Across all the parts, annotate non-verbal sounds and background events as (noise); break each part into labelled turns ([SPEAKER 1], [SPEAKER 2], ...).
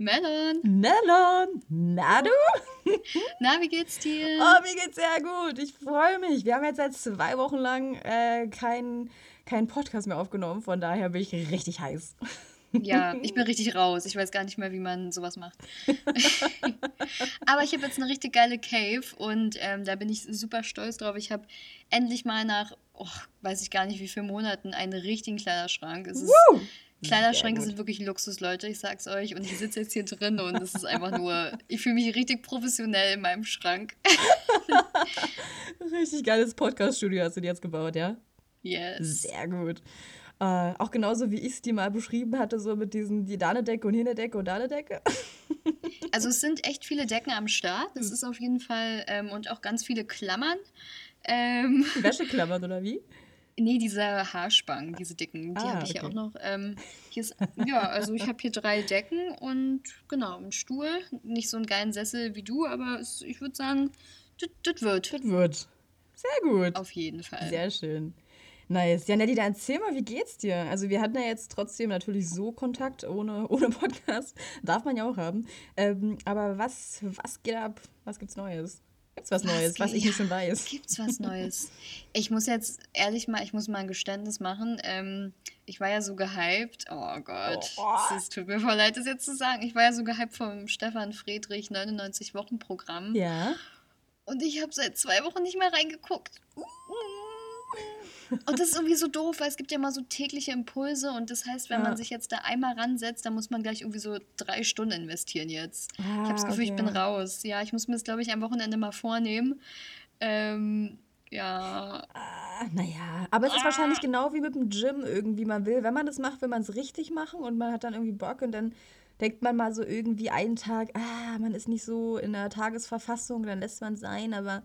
[SPEAKER 1] Melon.
[SPEAKER 2] Melon. Na du?
[SPEAKER 1] Na, wie geht's dir?
[SPEAKER 2] Oh, mir geht's sehr gut. Ich freue mich. Wir haben jetzt seit zwei Wochen lang äh, keinen kein Podcast mehr aufgenommen. Von daher bin ich richtig heiß.
[SPEAKER 1] Ja, (laughs) ich bin richtig raus. Ich weiß gar nicht mehr, wie man sowas macht. (laughs) Aber ich habe jetzt eine richtig geile Cave und ähm, da bin ich super stolz drauf. Ich habe endlich mal nach, oh, weiß ich gar nicht wie viele Monaten, einen richtigen Kleiderschrank. Es ist,
[SPEAKER 2] Woo!
[SPEAKER 1] Kleiderschränke sind wirklich Luxus, Leute, ich sag's euch. Und ich sitze jetzt hier drin und es ist einfach nur, ich fühle mich richtig professionell in meinem Schrank. (laughs)
[SPEAKER 2] Richtig geiles Podcast-Studio hast du dir jetzt gebaut, ja?
[SPEAKER 1] Yes.
[SPEAKER 2] Sehr gut. Äh, auch genauso wie ich es dir mal beschrieben hatte, so mit diesen, die da eine Decke und hier eine Decke und (laughs) da eine Decke.
[SPEAKER 1] Also es sind echt viele Decken am Start. Das ist auf jeden Fall, ähm, und auch ganz viele Klammern. Ähm,
[SPEAKER 2] Wäscheklammern oder wie?
[SPEAKER 1] Nee, diese Haarspangen, diese dicken, die
[SPEAKER 2] Ah,
[SPEAKER 1] habe ich ja
[SPEAKER 2] okay.
[SPEAKER 1] auch noch. Ähm, hier ist, ja, also ich habe hier drei Decken und genau, einen Stuhl. Nicht so einen geilen Sessel wie du, aber es, ich würde sagen, das wird.
[SPEAKER 2] Das wird. Sehr gut.
[SPEAKER 1] Auf jeden Fall.
[SPEAKER 2] Sehr schön. Nice. Ja, Nelly, dann erzähl mal, wie geht's dir? Also wir hatten ja jetzt trotzdem natürlich so Kontakt ohne, (laughs) ohne Podcast. Darf man ja auch haben. Ähm, aber was, was geht ab? Was gibt's Neues? Gibt's was, Neues, was ich nicht schon weiß?
[SPEAKER 1] Gibt's was Neues? Ich muss jetzt ehrlich mal, ich muss mal ein Geständnis machen. Ähm, ich war ja so gehypt. Oh Gott,
[SPEAKER 2] Oh.
[SPEAKER 1] es tut mir voll leid, das jetzt zu sagen. Ich war ja so gehypt vom Stefan Friedrich 99 Wochen Programm.
[SPEAKER 2] Ja.
[SPEAKER 1] Und ich habe seit zwei Wochen nicht mehr reingeguckt. Und das ist irgendwie so doof, weil es gibt ja mal so tägliche Impulse und das heißt, wenn
[SPEAKER 2] Ja.
[SPEAKER 1] man sich jetzt da einmal ransetzt, dann muss man gleich irgendwie so drei Stunden investieren jetzt. ich
[SPEAKER 2] Ah,
[SPEAKER 1] habe das Gefühl, ich bin
[SPEAKER 2] okay.
[SPEAKER 1] raus. Ja, ich muss mir das, glaube ich, am Wochenende mal vornehmen. Ähm, ja,
[SPEAKER 2] Ah, naja, aber es ist wahrscheinlich genau wie mit dem Gym irgendwie. Man will, wenn man das macht, will man es richtig machen und man hat dann irgendwie Bock und dann denkt man mal so irgendwie einen Tag, ah, man ist nicht so in der Tagesverfassung, dann lässt man es sein, aber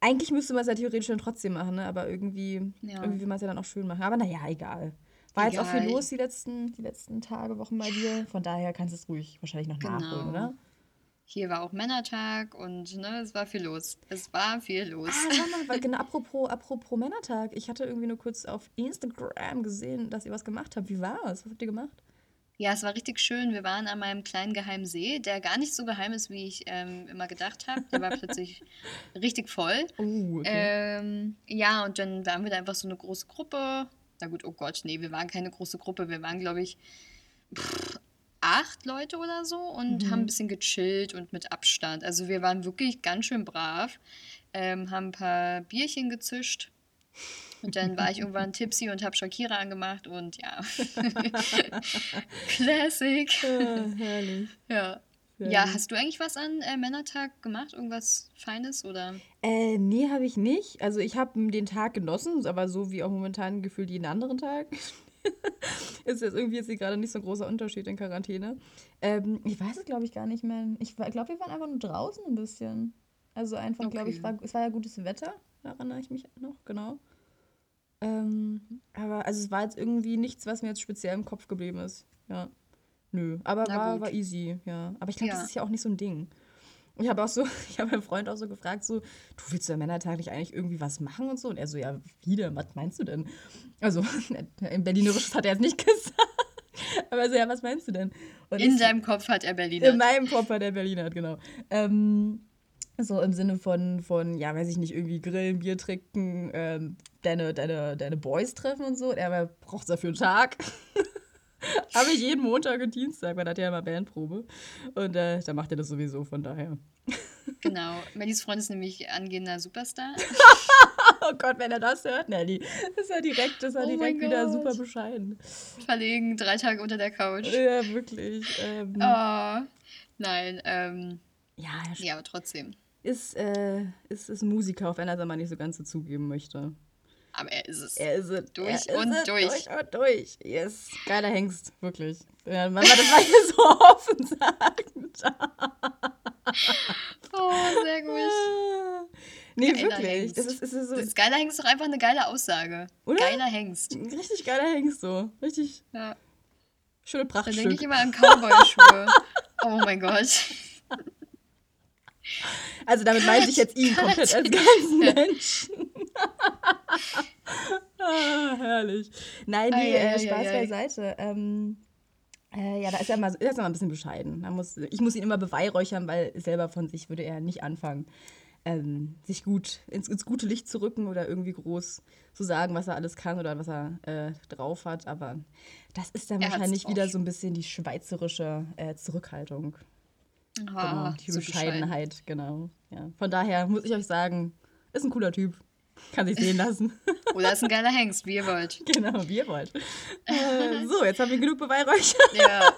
[SPEAKER 2] eigentlich müsste man es ja theoretisch dann trotzdem machen, ne? aber irgendwie,
[SPEAKER 1] Ja.
[SPEAKER 2] irgendwie will man es ja dann auch schön machen. Aber naja, egal. War jetzt auch viel
[SPEAKER 1] Egal.
[SPEAKER 2] los die letzten, die letzten Tage, Wochen bei dir. Von daher kannst du es ruhig wahrscheinlich noch nachholen,
[SPEAKER 1] Genau.
[SPEAKER 2] oder?
[SPEAKER 1] hier war auch Männertag und ne, es war viel los. Es war viel los.
[SPEAKER 2] Ah, sag mal, weil, genau, apropos, apropos Männertag. Ich hatte irgendwie nur kurz auf Instagram gesehen, dass ihr was gemacht habt. Wie war es? Was habt ihr gemacht?
[SPEAKER 1] Ja, es war richtig schön. Wir waren an meinem kleinen geheimen See, der gar nicht so geheim ist, wie ich ähm, immer gedacht habe. Der war plötzlich (laughs) richtig voll.
[SPEAKER 2] Oh, okay.
[SPEAKER 1] Ähm, ja, und dann waren wir da einfach so eine große Gruppe. Na gut, oh Gott, nee, wir waren keine große Gruppe. Wir waren, glaube ich, pff, acht Leute oder so und
[SPEAKER 2] Mhm.
[SPEAKER 1] haben ein bisschen gechillt und mit Abstand. Also wir waren wirklich ganz schön brav, ähm, haben ein paar Bierchen gezischt. Und dann war ich irgendwann tipsy und habe Shakira angemacht und ja. (laughs) Classic.
[SPEAKER 2] Ah, herrlich.
[SPEAKER 1] Ja.
[SPEAKER 2] Sehr
[SPEAKER 1] Ja, hast du eigentlich was an äh, Männertag gemacht? Irgendwas Feines oder?
[SPEAKER 2] Äh, nee, habe ich nicht. Also ich habe den Tag genossen, aber so wie auch momentan gefühlt jeden anderen Tag. (laughs) ist jetzt irgendwie jetzt gerade nicht so ein großer Unterschied in Quarantäne. Ähm, ich weiß es, glaube ich, gar nicht mehr. Ich glaube, wir waren einfach nur draußen ein bisschen. Also einfach, glaube ich,
[SPEAKER 1] Okay.
[SPEAKER 2] war, es war ja gutes Wetter. Daran erinnere ich mich noch, genau. Ähm, aber also es war jetzt irgendwie nichts, was mir jetzt speziell im Kopf geblieben ist. Ja. Nö. Aber
[SPEAKER 1] Na
[SPEAKER 2] war,
[SPEAKER 1] gut.
[SPEAKER 2] war easy, ja. Aber ich glaube, das
[SPEAKER 1] Ja.
[SPEAKER 2] ist ja auch nicht so ein Ding. Ich habe auch so, (laughs) ich habe meinen Freund auch so gefragt, so, du willst am Männertag nicht eigentlich irgendwie was machen und so? Und er so, ja, wie denn? Was meinst du denn? Also, (laughs) im Berlinerisches hat er jetzt nicht (laughs) gesagt. Aber so, ja, was meinst du denn? Und
[SPEAKER 1] In
[SPEAKER 2] ich-
[SPEAKER 1] deinem Kopf hat er Berliner.
[SPEAKER 2] in meinem Kopf war der Berliner, genau. Ähm, so im Sinne von, von, ja, weiß ich nicht, irgendwie grillen, Bier trinken, ähm, deine, deine, deine Boys treffen und so. Er braucht dafür einen Tag. (laughs) Habe ich jeden Montag und Dienstag, weil er hat ja immer Bandprobe. Und äh, da macht er das sowieso, von daher. (laughs)
[SPEAKER 1] Genau. Mellys Freund ist nämlich angehender Superstar.
[SPEAKER 2] Oh Gott, wenn er das hört, Nelly. Das ist ja direkt, das war
[SPEAKER 1] Oh
[SPEAKER 2] direkt wieder super bescheiden.
[SPEAKER 1] Verlegen, drei Tage unter der Couch.
[SPEAKER 2] Ja, wirklich. Ähm,
[SPEAKER 1] Oh. Nein, ähm,
[SPEAKER 2] ja, er
[SPEAKER 1] ja, aber trotzdem.
[SPEAKER 2] ist, äh, ist, ist Musiker, auch wenn er es nicht so ganz so zugeben möchte.
[SPEAKER 1] Aber er ist es.
[SPEAKER 2] Er ist es.
[SPEAKER 1] Durch
[SPEAKER 2] er ist
[SPEAKER 1] und
[SPEAKER 2] es,
[SPEAKER 1] durch.
[SPEAKER 2] Durch und durch. Yes. Geiler Hengst, wirklich. Ja, wenn man das mal hier so (laughs) offen sagt.
[SPEAKER 1] Oh, sehr gut.
[SPEAKER 2] Nee,
[SPEAKER 1] Geiler
[SPEAKER 2] wirklich.
[SPEAKER 1] Hengst.
[SPEAKER 2] Das ist, ist so
[SPEAKER 1] Das ist geiler Hengst ist doch einfach eine geile Aussage.
[SPEAKER 2] Oder?
[SPEAKER 1] Geiler Hengst.
[SPEAKER 2] ein richtig geiler Hengst so. Richtig
[SPEAKER 1] Ja.
[SPEAKER 2] schöne
[SPEAKER 1] Da denke ich immer an Cowboy-Schuhe. oh mein Gott.
[SPEAKER 2] Also damit meinte ich jetzt ihn komplett als ganzen Menschen. Ah, herrlich. Nein, nee,
[SPEAKER 1] Ei,
[SPEAKER 2] äh, Spaß
[SPEAKER 1] ei, ei.
[SPEAKER 2] beiseite. Ähm, Äh, ja, da ist er mal, ist er mal ein bisschen bescheiden. Da muss, ich muss ihn immer beweihräuchern, weil selber von sich würde er nicht anfangen, ähm, sich gut ins, ins, gute Licht zu rücken oder irgendwie groß zu sagen, was er alles kann oder was er äh, drauf hat. Aber das ist dann er wahrscheinlich wieder so ein bisschen die schweizerische äh, Zurückhaltung. Ah, genau, die Bescheidenheit, bescheiden. genau. Ja. Von daher muss ich euch sagen, ist ein cooler Typ. Kann sich sehen lassen.
[SPEAKER 1] Oder ist ein geiler Hengst, wie ihr wollt. (laughs)
[SPEAKER 2] Genau, wie ihr wollt. (laughs) Äh, so, jetzt haben wir genug Beweihräuchert. Ja.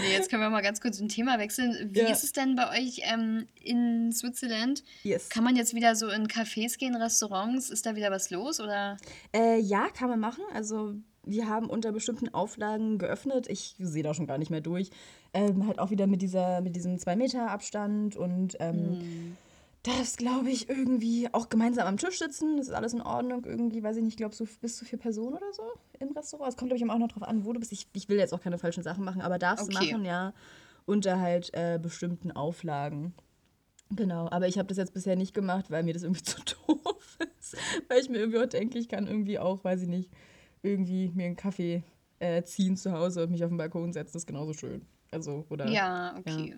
[SPEAKER 1] Nee, jetzt können wir mal ganz kurz ein Thema wechseln. Wie ja. ist es denn bei euch ähm, in Switzerland? Yes. Kann man jetzt wieder so in Cafés gehen, Restaurants? Ist da wieder was los? Oder?
[SPEAKER 2] Äh, ja, kann man machen. Also wir haben unter bestimmten Auflagen geöffnet. Ich sehe da schon gar nicht mehr durch. Ähm, halt auch wieder mit, dieser, mit diesem 2-Meter-Abstand und ähm, hm das glaube ich irgendwie auch gemeinsam am Tisch sitzen. Das ist alles in Ordnung. Irgendwie, weiß ich nicht, glaube so bis zu vier Personen oder so im Restaurant. Es kommt, glaube ich, auch noch drauf an, wo du bist. Ich, ich will jetzt auch keine falschen Sachen machen, aber darfst okay. machen, ja. Unter halt äh, bestimmten Auflagen. Genau, aber ich habe das jetzt bisher nicht gemacht, weil mir das irgendwie (laughs) zu doof ist. weil ich mir irgendwie auch denke, ich kann irgendwie auch, weiß ich nicht, irgendwie mir einen Kaffee äh, ziehen zu Hause und mich auf den Balkon setzen. Das ist genauso schön. Also, oder.
[SPEAKER 1] Ja, okay. Ja.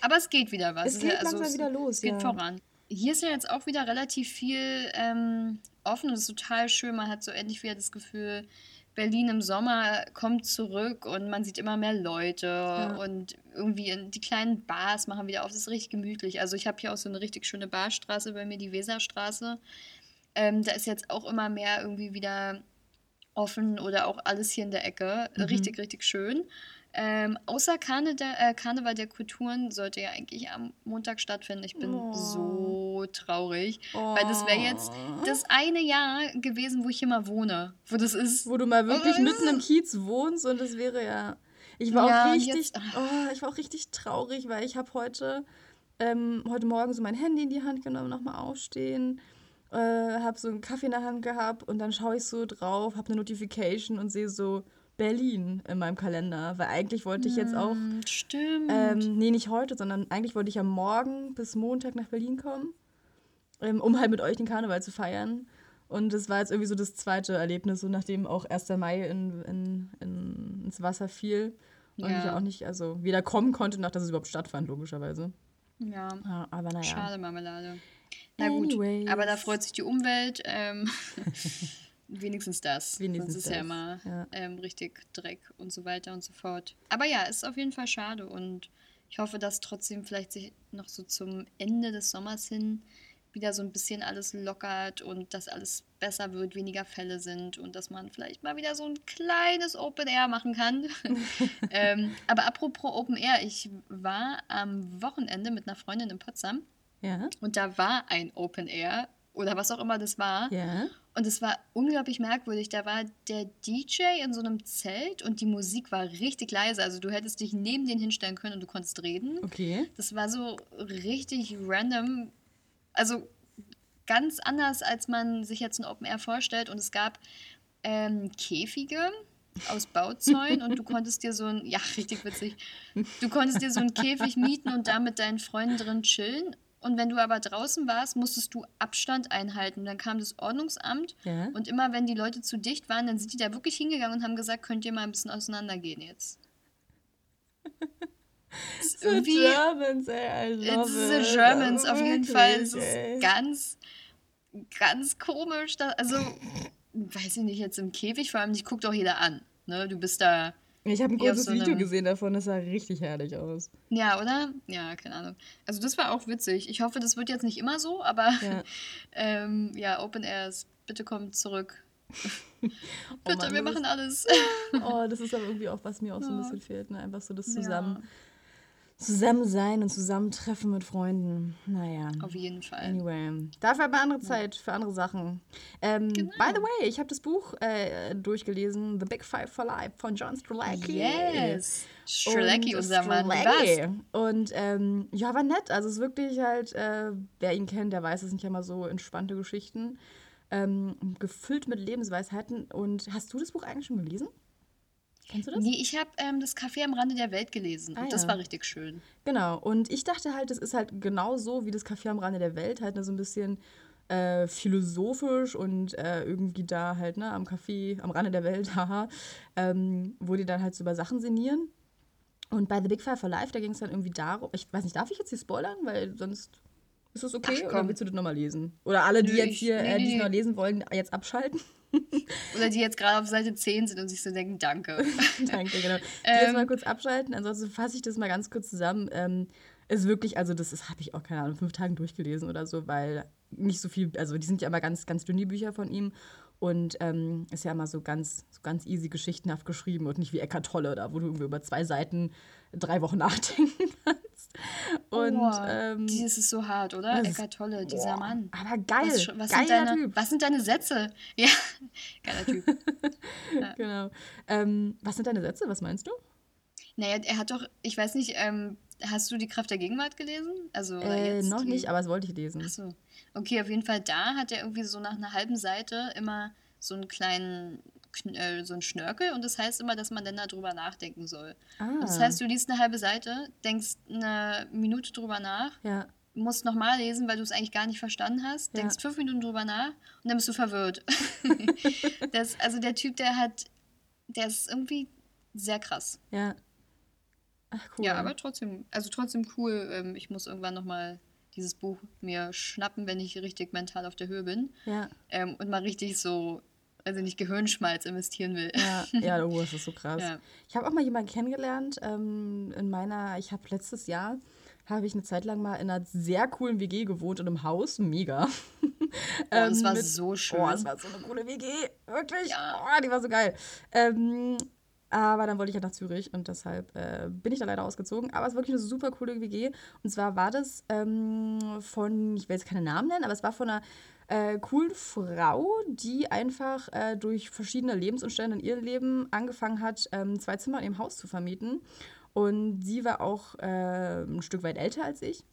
[SPEAKER 1] Aber es geht wieder was. Es geht also, langsam wieder los. Es geht ja. voran. Hier ist ja jetzt auch wieder relativ viel ähm, offen und es ist total schön. Man hat so endlich wieder das Gefühl, Berlin im Sommer kommt zurück und man sieht immer mehr Leute ja. und irgendwie die kleinen Bars machen wieder auf. Das ist richtig gemütlich. Also ich habe hier auch so eine richtig schöne Barstraße bei mir, die Weserstraße. Ähm, da ist jetzt auch immer mehr irgendwie wieder offen oder auch alles hier in der Ecke. Mhm. Richtig, richtig schön. Ähm, außer Karne der, äh, Karneval der Kulturen sollte ja eigentlich am Montag stattfinden. Ich bin oh. so traurig, oh. weil das wäre jetzt das eine Jahr gewesen, wo ich hier mal wohne. Wo das ist.
[SPEAKER 2] Wo du mal wirklich oh. mitten im Kiez wohnst und das wäre ja. Ich war ja, auch richtig, jetzt, oh, ich war auch richtig traurig, weil ich habe heute, ähm, heute Morgen so mein Handy in die Hand genommen, nochmal aufstehen, äh, habe so einen Kaffee in der Hand gehabt und dann schaue ich so drauf, habe eine Notification und sehe so Berlin in meinem Kalender, weil eigentlich wollte ich jetzt auch. Hm, stimmt. Ähm, nee, nicht heute, sondern eigentlich wollte ich am Morgen bis Montag nach Berlin kommen, um halt mit euch den Karneval zu feiern. Und das war jetzt irgendwie so das zweite Erlebnis, so nachdem auch 1. Mai in, in, in, ins Wasser fiel. Und ja. ich auch nicht, also weder kommen konnte, noch dass es überhaupt stattfand, logischerweise.
[SPEAKER 1] Ja. ja aber naja. Schade, Marmelade. Na gut, Anyways. aber da freut sich die Umwelt. Ähm. (laughs) Wenigstens das. Wenigstens Sonst ist das. ja immer ja. Ähm, richtig Dreck und so weiter und so fort. Aber ja, ist auf jeden Fall schade und ich hoffe, dass trotzdem vielleicht sich noch so zum Ende des Sommers hin wieder so ein bisschen alles lockert und dass alles besser wird, weniger Fälle sind und dass man vielleicht mal wieder so ein kleines Open Air machen kann. (laughs) (laughs) ähm, aber apropos Open Air, ich war am Wochenende mit einer Freundin in Potsdam ja. und da war ein Open Air oder was auch immer das war. Ja. Und es war unglaublich merkwürdig. Da war der DJ in so einem Zelt und die Musik war richtig leise. Also du hättest dich neben den hinstellen können und du konntest reden. Okay. Das war so richtig random. Also ganz anders, als man sich jetzt ein Open Air vorstellt. Und es gab ähm, Käfige aus Bauzäunen und du (laughs) konntest dir so ein, ja, richtig witzig, du konntest dir so einen Käfig mieten und da mit deinen Freunden drin chillen. Und wenn du aber draußen warst, musstest du Abstand einhalten. Dann kam das Ordnungsamt ja. und immer wenn die Leute zu dicht waren, dann sind die da wirklich hingegangen und haben gesagt, könnt ihr mal ein bisschen auseinandergehen jetzt. (laughs)
[SPEAKER 2] the irgendwie, Germans, ey, I love it's it.
[SPEAKER 1] the Germans, auf jeden Fall. Es ist ganz, ganz komisch. Da, also, weiß ich nicht, jetzt im Käfig, vor allem, dich guckt auch jeder an. Ne? Du bist da
[SPEAKER 2] ich habe ein kurzes so Video gesehen davon, das sah richtig herrlich aus.
[SPEAKER 1] Ja, oder? Ja, keine Ahnung. Also das war auch witzig. Ich hoffe, das wird jetzt nicht immer so, aber ja, (laughs) ähm, ja Open Airs, bitte kommt zurück. (laughs) bitte,
[SPEAKER 2] oh Mann, wir machen alles. (laughs) oh, das ist aber irgendwie auch, was mir auch so ein bisschen fehlt. Ne? Einfach so das zusammen. Ja zusammen sein und zusammentreffen mit Freunden. Naja.
[SPEAKER 1] Auf jeden Fall.
[SPEAKER 2] Anyway. Dafür aber andere Zeit für andere Sachen. Ähm, genau. By the way, ich habe das Buch äh, durchgelesen, The Big Five for Life von John Strelacki. Yes. Strelacki, unser Mann. Und ähm, ja, war nett. Also es ist wirklich halt, äh, wer ihn kennt, der weiß, es sind ja immer so entspannte Geschichten. Ähm, gefüllt mit Lebensweisheiten. Und hast du das Buch eigentlich schon gelesen?
[SPEAKER 1] Kennst du das? Nee, ich habe ähm, das Café am Rande der Welt gelesen. Ah, und das ja. war richtig schön.
[SPEAKER 2] Genau. Und ich dachte halt, das ist halt genau so wie das Café am Rande der Welt, halt ne, so ein bisschen äh, philosophisch und äh, irgendwie da halt, ne, am Café, am Rande der Welt, (laughs) haha, ähm, wo die dann halt so über Sachen sinnieren. Und bei The Big Five for Life, da ging es dann irgendwie darum, ich weiß nicht, darf ich jetzt hier spoilern? Weil sonst ist das okay Ach, oder willst du das nochmal lesen? Oder alle, die Nö, jetzt hier nee, äh, die noch lesen wollen, jetzt abschalten? (laughs)
[SPEAKER 1] Oder die jetzt gerade auf Seite 10 sind und sich so denken, danke. (laughs)
[SPEAKER 2] danke, genau. Die ähm, (laughs) jetzt mal kurz abschalten, ansonsten fasse ich das mal ganz kurz zusammen. Ähm, ist wirklich, also das habe ich auch, keine Ahnung, fünf Tagen durchgelesen oder so, weil nicht so viel, also die sind ja immer ganz, ganz dünn, die Bücher von ihm. Und ähm, ist ja immer so ganz, so ganz easy geschichtenhaft geschrieben und nicht wie Eckart Tolle, da wo du irgendwie über zwei Seiten drei Wochen (laughs) nachdenken kannst.
[SPEAKER 1] Und oh, ähm, dieses ist so hart, oder? Eckart Tolle, dieser boah, Mann.
[SPEAKER 2] Aber geil,
[SPEAKER 1] was, was geiler deine, Typ. Was sind deine Sätze? (laughs) Ja, geiler Typ. (laughs)
[SPEAKER 2] ja. Genau. Ähm, was sind deine Sätze? Was meinst du?
[SPEAKER 1] Naja, er hat doch, ich weiß nicht, ähm, hast du die Kraft der Gegenwart gelesen? Also
[SPEAKER 2] äh, noch die... nicht, aber das wollte ich lesen.
[SPEAKER 1] Ach so. Okay, auf jeden Fall da hat er irgendwie so nach einer halben Seite immer so einen kleinen äh, so ein Schnörkel und das heißt immer, dass man dann darüber nachdenken soll. Ah. das heißt, du liest eine halbe Seite, denkst eine Minute drüber nach, ja. musst nochmal lesen, weil du es eigentlich gar nicht verstanden hast, denkst ja. fünf Minuten drüber nach und dann bist du verwirrt. (laughs) das, also der Typ, der hat, der ist irgendwie sehr krass.
[SPEAKER 2] Ja.
[SPEAKER 1] Ach, cool. Ja, aber trotzdem, also trotzdem cool. Ähm, ich muss irgendwann nochmal dieses Buch mir schnappen, wenn ich richtig mental auf der Höhe bin.
[SPEAKER 2] Ja.
[SPEAKER 1] Ähm, und mal richtig so, also nicht Gehirnschmalz investieren will.
[SPEAKER 2] Ja, (laughs) ja oh, das ist so krass. Ja. Ich habe auch mal jemanden kennengelernt ähm, in meiner, ich habe letztes Jahr, habe ich eine Zeit lang mal in einer sehr coolen WG gewohnt und im Haus, mega. (laughs)
[SPEAKER 1] Oh, ähm, es war mit, so schön.
[SPEAKER 2] Oh, es war so eine coole WG, wirklich. Ja. Oh, die war so geil. Ähm, aber dann wollte ich ja nach Zürich und deshalb äh, bin ich da leider ausgezogen. Aber es war wirklich eine super coole WG. Und zwar war das ähm, von, ich will jetzt keine Namen nennen, aber es war von einer äh, coolen Frau, die einfach äh, durch verschiedene Lebensumstände in ihrem Leben angefangen hat, ähm, zwei Zimmer in ihrem Haus zu vermieten. Und sie war auch äh, ein Stück weit älter als ich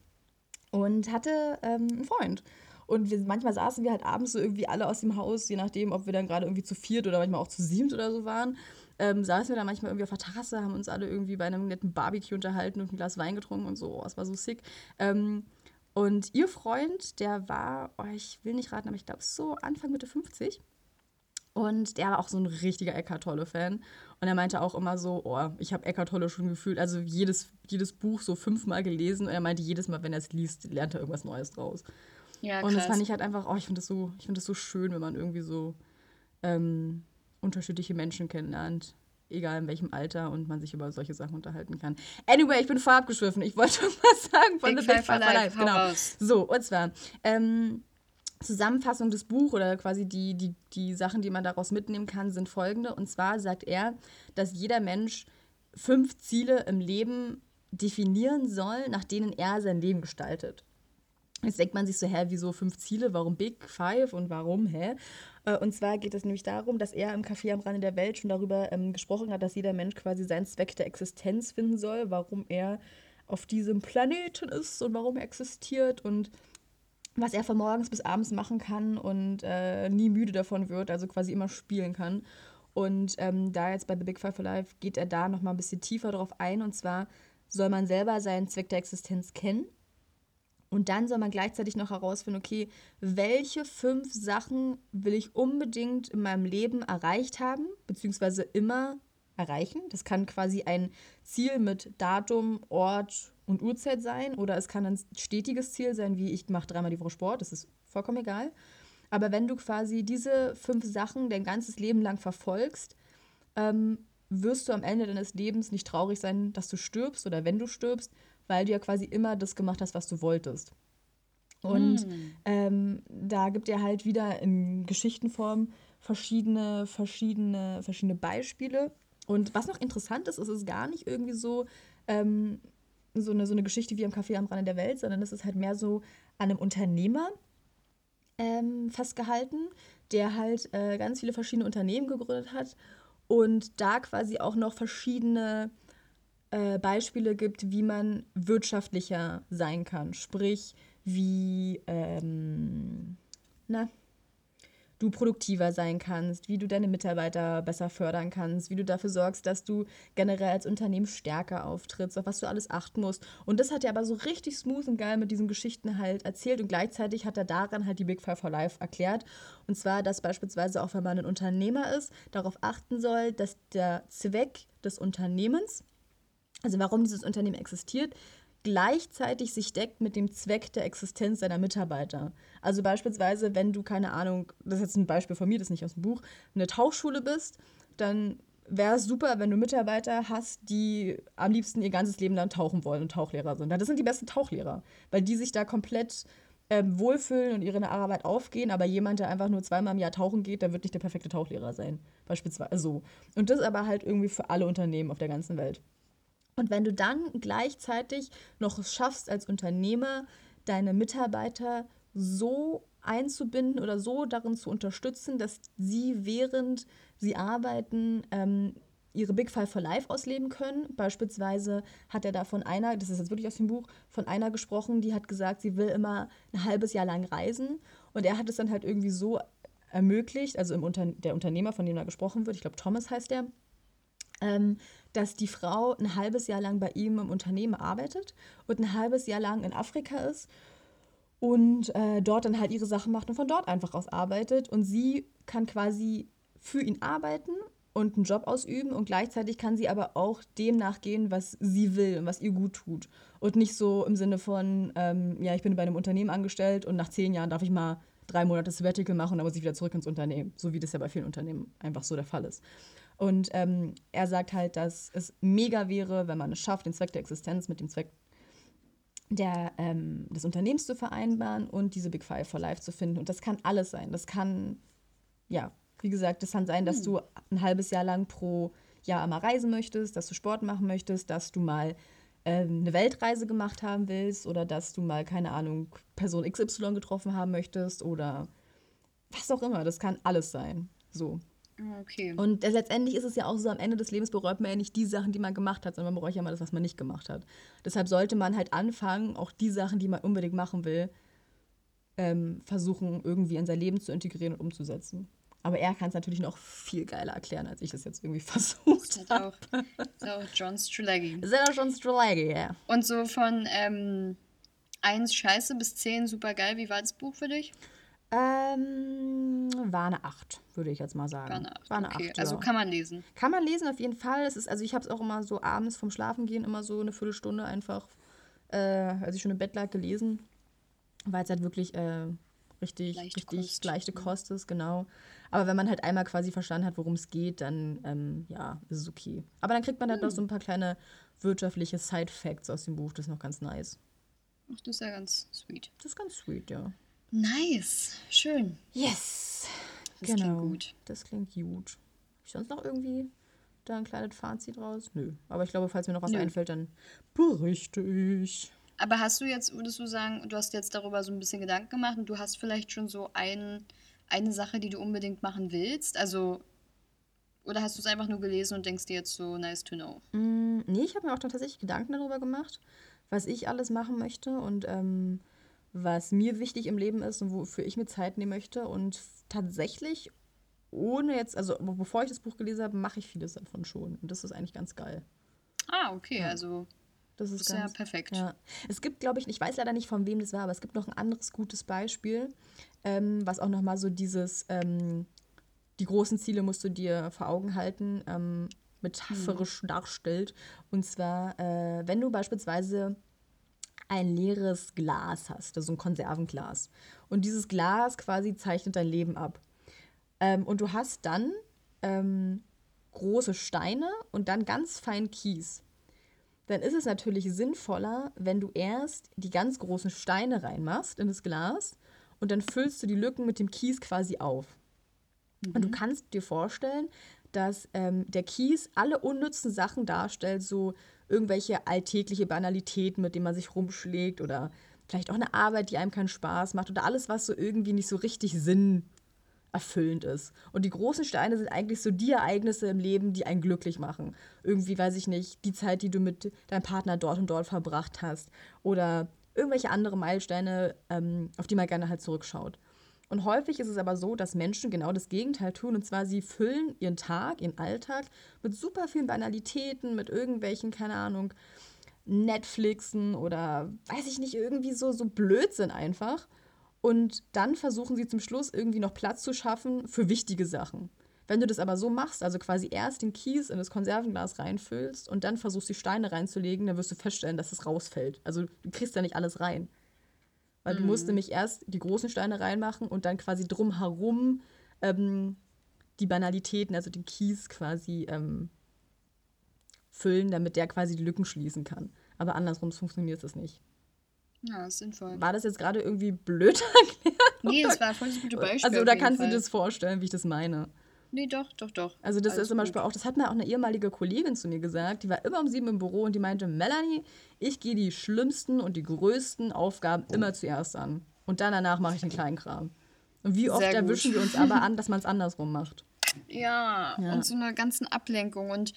[SPEAKER 2] und hatte ähm, einen Freund. Und wir, manchmal saßen wir halt abends so irgendwie alle aus dem Haus, je nachdem, ob wir dann gerade irgendwie zu viert oder manchmal auch zu siebt oder so waren ähm, saßen wir da manchmal irgendwie auf der Terrasse, haben uns alle irgendwie bei einem netten Barbecue unterhalten und ein Glas Wein getrunken und so. Oh, es war so sick. Ähm, und ihr Freund, der war, oh, ich will nicht raten, aber ich glaube so Anfang Mitte 50. Und der war auch so ein richtiger Eckart Tolle-Fan. Und er meinte auch immer so, oh, ich habe Eckart Tolle schon gefühlt, also jedes, jedes Buch so fünfmal gelesen. Und er meinte, jedes Mal, wenn er es liest, lernt er irgendwas Neues draus. Ja, krass. Und das fand ich halt einfach, oh, ich finde das, so, find das so schön, wenn man irgendwie so ähm, unterschiedliche Menschen kennenlernt, egal in welchem Alter und man sich über solche Sachen unterhalten kann. Anyway, ich bin voll abgeschwiffen. Ich wollte (laughs) was sagen von Big The Big Five for Life. Genau. Raus. So, und zwar ähm, Zusammenfassung des Buchs oder quasi die, die, die Sachen, die man daraus mitnehmen kann, sind folgende. Und zwar sagt er, dass jeder Mensch fünf Ziele im Leben definieren soll, nach denen er sein Leben gestaltet. Jetzt denkt man sich so, hä, wieso fünf Ziele? Warum Big Five und warum, hä? Äh, und zwar geht es nämlich darum, dass er im Café am Rande der Welt schon darüber ähm, gesprochen hat, dass jeder Mensch quasi seinen Zweck der Existenz finden soll, warum er auf diesem Planeten ist und warum er existiert und was er von morgens bis abends machen kann und äh, nie müde davon wird, also quasi immer spielen kann. Und ähm, da jetzt bei The Big Five for Life geht er da nochmal ein bisschen tiefer drauf ein. Und zwar soll man selber seinen Zweck der Existenz kennen und dann soll man gleichzeitig noch herausfinden, okay, welche fünf Sachen will ich unbedingt in meinem Leben erreicht haben, beziehungsweise immer erreichen. Das kann quasi ein Ziel mit Datum, Ort und Uhrzeit sein oder es kann ein stetiges Ziel sein, wie ich mache dreimal die Woche Sport, das ist vollkommen egal. Aber wenn du quasi diese fünf Sachen dein ganzes Leben lang verfolgst, ähm, wirst du am Ende deines Lebens nicht traurig sein, dass du stirbst oder wenn du stirbst, weil du ja quasi immer das gemacht hast, was du wolltest. Und mm. ähm, da gibt er halt wieder in Geschichtenform verschiedene, verschiedene, verschiedene Beispiele. Und was noch interessant ist, ist es gar nicht irgendwie so, ähm, so, eine, so eine Geschichte wie am Café am Rande der Welt, sondern es ist halt mehr so an einem Unternehmer ähm, festgehalten, der halt äh, ganz viele verschiedene Unternehmen gegründet hat und da quasi auch noch verschiedene äh, Beispiele gibt, wie man wirtschaftlicher sein kann. Sprich, wie ähm, na, du produktiver sein kannst, wie du deine Mitarbeiter besser fördern kannst, wie du dafür sorgst, dass du generell als Unternehmen stärker auftrittst, auf was du alles achten musst. Und das hat er aber so richtig smooth und geil mit diesen Geschichten halt erzählt und gleichzeitig hat er daran halt die Big Five for Life erklärt. Und zwar, dass beispielsweise auch wenn man ein Unternehmer ist, darauf achten soll, dass der Zweck des Unternehmens also warum dieses Unternehmen existiert, gleichzeitig sich deckt mit dem Zweck der Existenz seiner Mitarbeiter. Also beispielsweise, wenn du, keine Ahnung, das ist jetzt ein Beispiel von mir, das ist nicht aus dem Buch, eine Tauchschule bist, dann wäre es super, wenn du Mitarbeiter hast, die am liebsten ihr ganzes Leben lang tauchen wollen und Tauchlehrer sind. Das sind die besten Tauchlehrer, weil die sich da komplett ähm, wohlfühlen und ihre Arbeit aufgehen, aber jemand, der einfach nur zweimal im Jahr tauchen geht, der wird nicht der perfekte Tauchlehrer sein. Beispielsweise so. Und das aber halt irgendwie für alle Unternehmen auf der ganzen Welt. Und wenn du dann gleichzeitig noch es schaffst, als Unternehmer deine Mitarbeiter so einzubinden oder so darin zu unterstützen, dass sie während sie arbeiten ähm, ihre Big Five for Life ausleben können. Beispielsweise hat er da von einer, das ist jetzt wirklich aus dem Buch, von einer gesprochen, die hat gesagt, sie will immer ein halbes Jahr lang reisen. Und er hat es dann halt irgendwie so ermöglicht, also im Unter der Unternehmer, von dem da gesprochen wird, ich glaube Thomas heißt der, ähm, dass die Frau ein halbes Jahr lang bei ihm im Unternehmen arbeitet und ein halbes Jahr lang in Afrika ist und äh, dort dann halt ihre Sachen macht und von dort einfach aus arbeitet. Und sie kann quasi für ihn arbeiten und einen Job ausüben und gleichzeitig kann sie aber auch dem nachgehen, was sie will und was ihr gut tut. Und nicht so im Sinne von, ähm, ja, ich bin bei einem Unternehmen angestellt und nach zehn Jahren darf ich mal drei Monate Sabbatical machen und dann muss wieder zurück ins Unternehmen. So wie das ja bei vielen Unternehmen einfach so der Fall ist. Und ähm, er sagt halt, dass es mega wäre, wenn man es schafft, den Zweck der Existenz mit dem Zweck der, ähm, des Unternehmens zu vereinbaren und diese Big Five for Life zu finden. Und das kann alles sein. Das kann, ja, wie gesagt, das kann sein, dass hm. du ein halbes Jahr lang pro Jahr einmal reisen möchtest, dass du Sport machen möchtest, dass du mal ähm, eine Weltreise gemacht haben willst oder dass du mal, keine Ahnung, Person XY getroffen haben möchtest oder was auch immer. Das kann alles sein. So. Okay. Und letztendlich ist es ja auch so, am Ende des Lebens bereut man ja nicht die Sachen, die man gemacht hat, sondern man bereut ja mal das, was man nicht gemacht hat. Deshalb sollte man halt anfangen, auch die Sachen, die man unbedingt machen will, ähm, versuchen, irgendwie in sein Leben zu integrieren und umzusetzen. Aber er kann es natürlich noch viel geiler erklären, als ich das jetzt irgendwie (laughs) versucht habe.
[SPEAKER 1] So, John Strelaggy.
[SPEAKER 2] Das ist auch John Strelaggy, ja.
[SPEAKER 1] Und so von ähm, 1 scheiße bis 10 super geil. Wie war das Buch für dich?
[SPEAKER 2] Ähm, war eine 8, würde ich jetzt mal sagen. War eine
[SPEAKER 1] 8. War eine okay. 8 also kann man lesen.
[SPEAKER 2] Kann man lesen, auf jeden Fall. Es ist, also ich habe es auch immer so abends vom Schlafengehen immer so eine Viertelstunde einfach, äh, als ich schon im Bett lag, gelesen. Weil es halt wirklich äh, richtig, leichte richtig Kost. leichte mhm. Kost ist, genau. Aber wenn man halt einmal quasi verstanden hat, worum es geht, dann ähm, ja, ist es okay. Aber dann kriegt man halt hm. noch so ein paar kleine wirtschaftliche Side-Facts aus dem Buch. Das ist noch ganz nice.
[SPEAKER 1] Ach, das ist ja ganz sweet.
[SPEAKER 2] Das ist ganz sweet, ja.
[SPEAKER 1] Nice. Schön.
[SPEAKER 2] Yes. Das genau. klingt gut. Das klingt gut. Ich sonst noch irgendwie da ein kleines Fazit draus? Nö. Aber ich glaube, falls mir noch was Nö. einfällt, dann berichte ich.
[SPEAKER 1] Aber hast du jetzt, würdest du sagen, du hast jetzt darüber so ein bisschen Gedanken gemacht und du hast vielleicht schon so ein, eine Sache, die du unbedingt machen willst? Also, oder hast du es einfach nur gelesen und denkst dir jetzt so, nice to know?
[SPEAKER 2] Mm, nee, ich habe mir auch tatsächlich Gedanken darüber gemacht, was ich alles machen möchte und ähm, was mir wichtig im Leben ist und wofür ich mir Zeit nehmen möchte. Und tatsächlich, ohne jetzt, also bevor ich das Buch gelesen habe, mache ich vieles davon schon. Und das ist eigentlich ganz geil.
[SPEAKER 1] Ah, okay, ja. also.
[SPEAKER 2] Das ist, ganz, ja perfekt. Ja. Es gibt, glaube ich, ich weiß leider nicht, von wem das war, aber es gibt noch ein anderes gutes Beispiel, ähm, was auch nochmal so dieses, ähm, die großen Ziele musst du dir vor Augen halten, ähm, metaphorisch hm. darstellt. Und zwar, äh, wenn du beispielsweise ein leeres Glas hast, also ein Konservenglas. Und dieses Glas quasi zeichnet dein Leben ab. Ähm, und du hast dann ähm, große Steine und dann ganz fein Kies. Dann ist es natürlich sinnvoller, wenn du erst die ganz großen Steine reinmachst in das Glas und dann füllst du die Lücken mit dem Kies quasi auf. Mhm. Und du mhm. kannst dir vorstellen, dass ähm, der Kies alle unnützen Sachen darstellt, so irgendwelche alltägliche Banalitäten, mit denen man sich rumschlägt oder vielleicht auch eine Arbeit, die einem keinen Spaß macht oder alles, was so irgendwie nicht so richtig sinnerfüllend ist. Und die großen Steine sind eigentlich so die Ereignisse im Leben, die einen glücklich machen. Irgendwie, weiß ich nicht, die Zeit, die du mit deinem Partner dort und dort verbracht hast oder irgendwelche andere Meilensteine, ähm, auf die man gerne halt zurückschaut. Und häufig ist es aber so, dass Menschen genau das Gegenteil tun. Und zwar, sie füllen ihren Tag, ihren Alltag mit super vielen Banalitäten, mit irgendwelchen, keine Ahnung, Netflixen oder weiß ich nicht, irgendwie so, so Blödsinn einfach. Und dann versuchen sie zum Schluss irgendwie noch Platz zu schaffen für wichtige Sachen. Wenn du das aber so machst, also quasi erst den Kies in das Konservenglas reinfüllst und dann versuchst, die Steine reinzulegen, dann wirst du feststellen, dass es rausfällt. Also du kriegst da nicht alles rein. Weil mm. du musst mhm. nämlich erst die großen Steine reinmachen und dann quasi drumherum ähm, die Banalitäten, also den Kies quasi ähm, füllen, damit der quasi die Lücken schließen kann. Aber andersrum funktioniert das nicht.
[SPEAKER 1] Ja, ist sinnvoll.
[SPEAKER 2] War das jetzt gerade irgendwie blöd (laughs) erklärt? Nee, das war voll das gute Beispiel. Also, oder kannst Fall. du dir das vorstellen, wie ich das meine?
[SPEAKER 1] Nee, doch, doch, doch.
[SPEAKER 2] Also, das Alles ist zum Beispiel auch, das hat mir auch eine ehemalige Kollegin zu mir gesagt, die war immer um sieben im Büro und die meinte: Melanie, ich gehe die schlimmsten und die größten Aufgaben immer zuerst an. Und dann danach mache ich den kleinen Kram. Und wie oft erwischen wir uns aber an, dass man es andersrum macht?
[SPEAKER 1] Ja, ja, und so eine ganzen Ablenkung. Und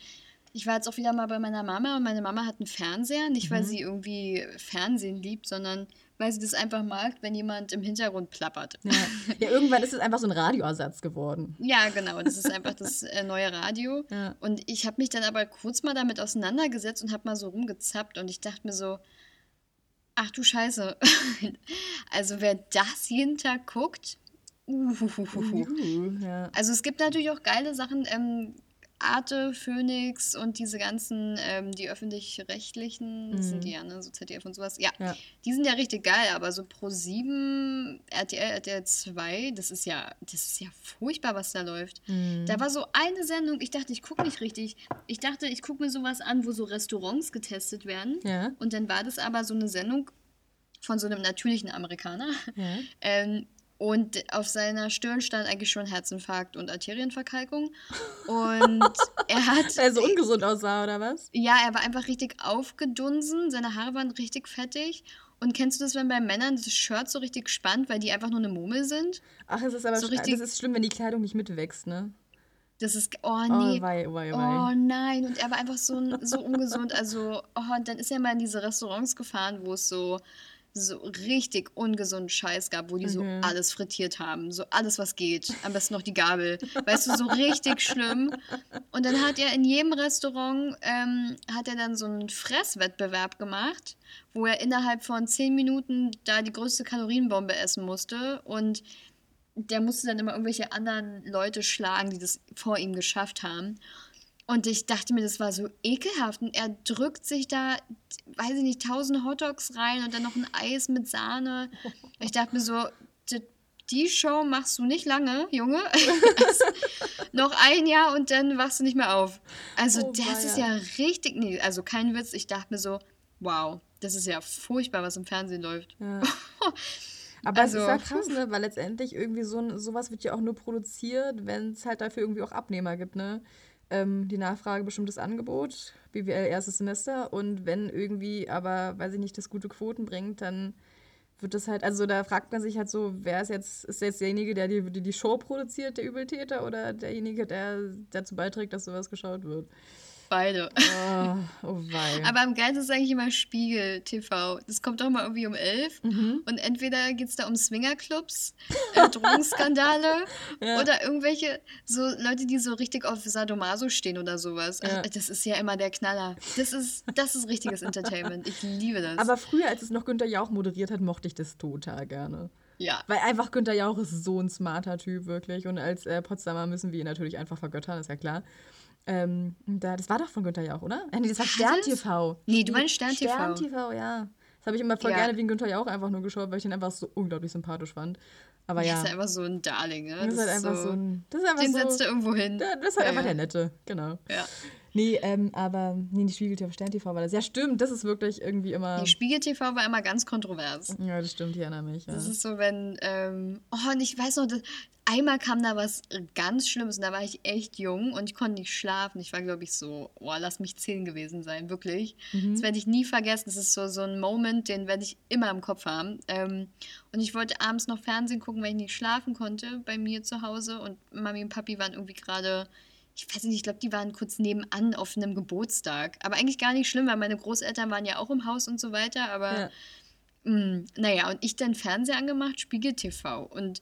[SPEAKER 1] ich war jetzt auch wieder mal bei meiner Mama und meine Mama hat einen Fernseher. Nicht, weil mhm. sie irgendwie Fernsehen liebt, sondern weil sie das einfach mag, wenn jemand im Hintergrund plappert.
[SPEAKER 2] Ja, (laughs) ja irgendwann ist es einfach so ein Radioersatz geworden.
[SPEAKER 1] Ja, genau. Das ist einfach das äh, neue Radio. (laughs) Ja. Und ich habe mich dann aber kurz mal damit auseinandergesetzt und habe mal so rumgezappt und ich dachte mir so, ach du Scheiße. (laughs) also wer das jeden Tag guckt, Uhuhuhu. Ja. Also es gibt natürlich auch geile Sachen. Ähm, Arte, Phoenix und diese ganzen, ähm, die öffentlich-rechtlichen, mhm. sind die ja, ne, so ZDF und sowas. Ja, ja, die sind ja richtig geil, aber so Pro 7, RTL, RTL 2, das ist ja, das ist ja furchtbar, was da läuft. Mhm. Da war so eine Sendung, ich dachte, ich gucke nicht richtig. Ich dachte, ich gucke mir sowas an, wo so Restaurants getestet werden. Ja. Und dann war das aber so eine Sendung von so einem natürlichen Amerikaner. Ja. Ähm, und auf seiner Stirn stand eigentlich schon Herzinfarkt und Arterienverkalkung. Und (laughs) er hat.
[SPEAKER 2] Weil er so ungesund aussah, oder was?
[SPEAKER 1] Ja, er war einfach richtig aufgedunsen. Seine Haare waren richtig fettig. Und kennst du das, wenn bei Männern das Shirt so richtig spannt, weil die einfach nur eine Murmel sind?
[SPEAKER 2] Ach, es ist aber so richtig, das ist schlimm, wenn die Kleidung nicht mitwächst, ne?
[SPEAKER 1] Das ist, oh nee. Oh, wei, wei, wei. oh nein. Und er war einfach so, so ungesund. Also, oh, und dann ist er mal in diese Restaurants gefahren, wo es so so richtig ungesunden Scheiß gab, wo die mhm. so alles frittiert haben. So alles, was geht. Am besten noch die Gabel. Weißt du, so richtig schlimm. Und dann hat er in jedem Restaurant, ähm, hat er dann so einen Fresswettbewerb gemacht, wo er innerhalb von zehn Minuten da die größte Kalorienbombe essen musste. Und der musste dann immer irgendwelche anderen Leute schlagen, die das vor ihm geschafft haben. Und ich dachte mir, das war so ekelhaft. Und er drückt sich da, weiß ich nicht, tausend Hotdogs rein und dann noch ein Eis mit Sahne. (laughs) Ich dachte mir so, die Show machst du nicht lange, Junge. (laughs) noch ein Jahr und dann wachst du nicht mehr auf. Also oh, das ist ja richtig, nee, also kein Witz. Ich dachte mir so, wow, das ist ja furchtbar, was im Fernsehen läuft. Ja. (laughs)
[SPEAKER 2] Aber also, es ist ja krass, ne? weil letztendlich irgendwie so sowas wird ja auch nur produziert, wenn es halt dafür irgendwie auch Abnehmer gibt, ne? Ähm, die Nachfrage bestimmtes Angebot, BWL erstes Semester. Und wenn irgendwie aber, weiß ich nicht, das gute Quoten bringt, dann wird das halt, also da fragt man sich halt so, wer ist jetzt, ist jetzt derjenige, der die, die, die Show produziert, der Übeltäter, oder derjenige, der dazu beiträgt, dass sowas geschaut wird?
[SPEAKER 1] Beide. Oh, oh wei. Aber am geilsten ist eigentlich immer Spiegel TV. Das kommt doch mal irgendwie um elf. Mhm. Und entweder geht es da um Swingerclubs, äh, Drogenskandale (laughs) ja. oder irgendwelche so Leute, die so richtig auf Sadomaso stehen oder sowas. Ja. Das ist ja immer der Knaller. Das ist, das ist richtiges Entertainment. Ich liebe das.
[SPEAKER 2] Aber früher, als es noch Günther Jauch moderiert hat, mochte ich das total gerne. Ja. Weil einfach Günther Jauch ist so ein smarter Typ, wirklich. Und als äh, Potsdamer müssen wir ihn natürlich einfach vergöttern, ist ja klar. Ähm, da, das war doch von Günther Jauch, oder? Äh, nee, das war Stern TV. Nee, du meinst Stern TV. Stern TV, ja. Das habe ich immer voll ja. gerne wegen Günther Jauch einfach nur geschaut, weil ich ihn einfach so unglaublich sympathisch fand. Aber ja.
[SPEAKER 1] Das ist einfach so ein Darling, ne? Das, das ist halt einfach so, ein. Das ist einfach den so, setzt du irgendwo hin.
[SPEAKER 2] Das ist halt ja, einfach der Nette, genau. Ja. Nee, ähm, aber nee, die Spiegel TV, Stern TV war das. Ja, stimmt, das ist wirklich irgendwie immer.
[SPEAKER 1] Die Spiegel TV war immer ganz kontrovers.
[SPEAKER 2] Ja, das stimmt, ich erinnere mich. Ja.
[SPEAKER 1] Das ist so, wenn, ähm, oh, und ich weiß noch, das, einmal kam da was ganz Schlimmes und da war ich echt jung und ich konnte nicht schlafen. Ich war, glaube ich, so, oh, lass mich zehn gewesen sein, wirklich. Mhm. Das werde ich nie vergessen. Das ist so, so ein Moment, den werde ich immer im Kopf haben. Ähm, und ich wollte abends noch Fernsehen gucken, weil ich nicht schlafen konnte bei mir zu Hause und Mami und Papi waren irgendwie gerade ich weiß nicht, ich glaube, die waren kurz nebenan auf einem Geburtstag. Aber eigentlich gar nicht schlimm, weil meine Großeltern waren ja auch im Haus und so weiter. Aber ja. mh, mm, naja, und ich dann Fernseher angemacht, Spiegel TV. Und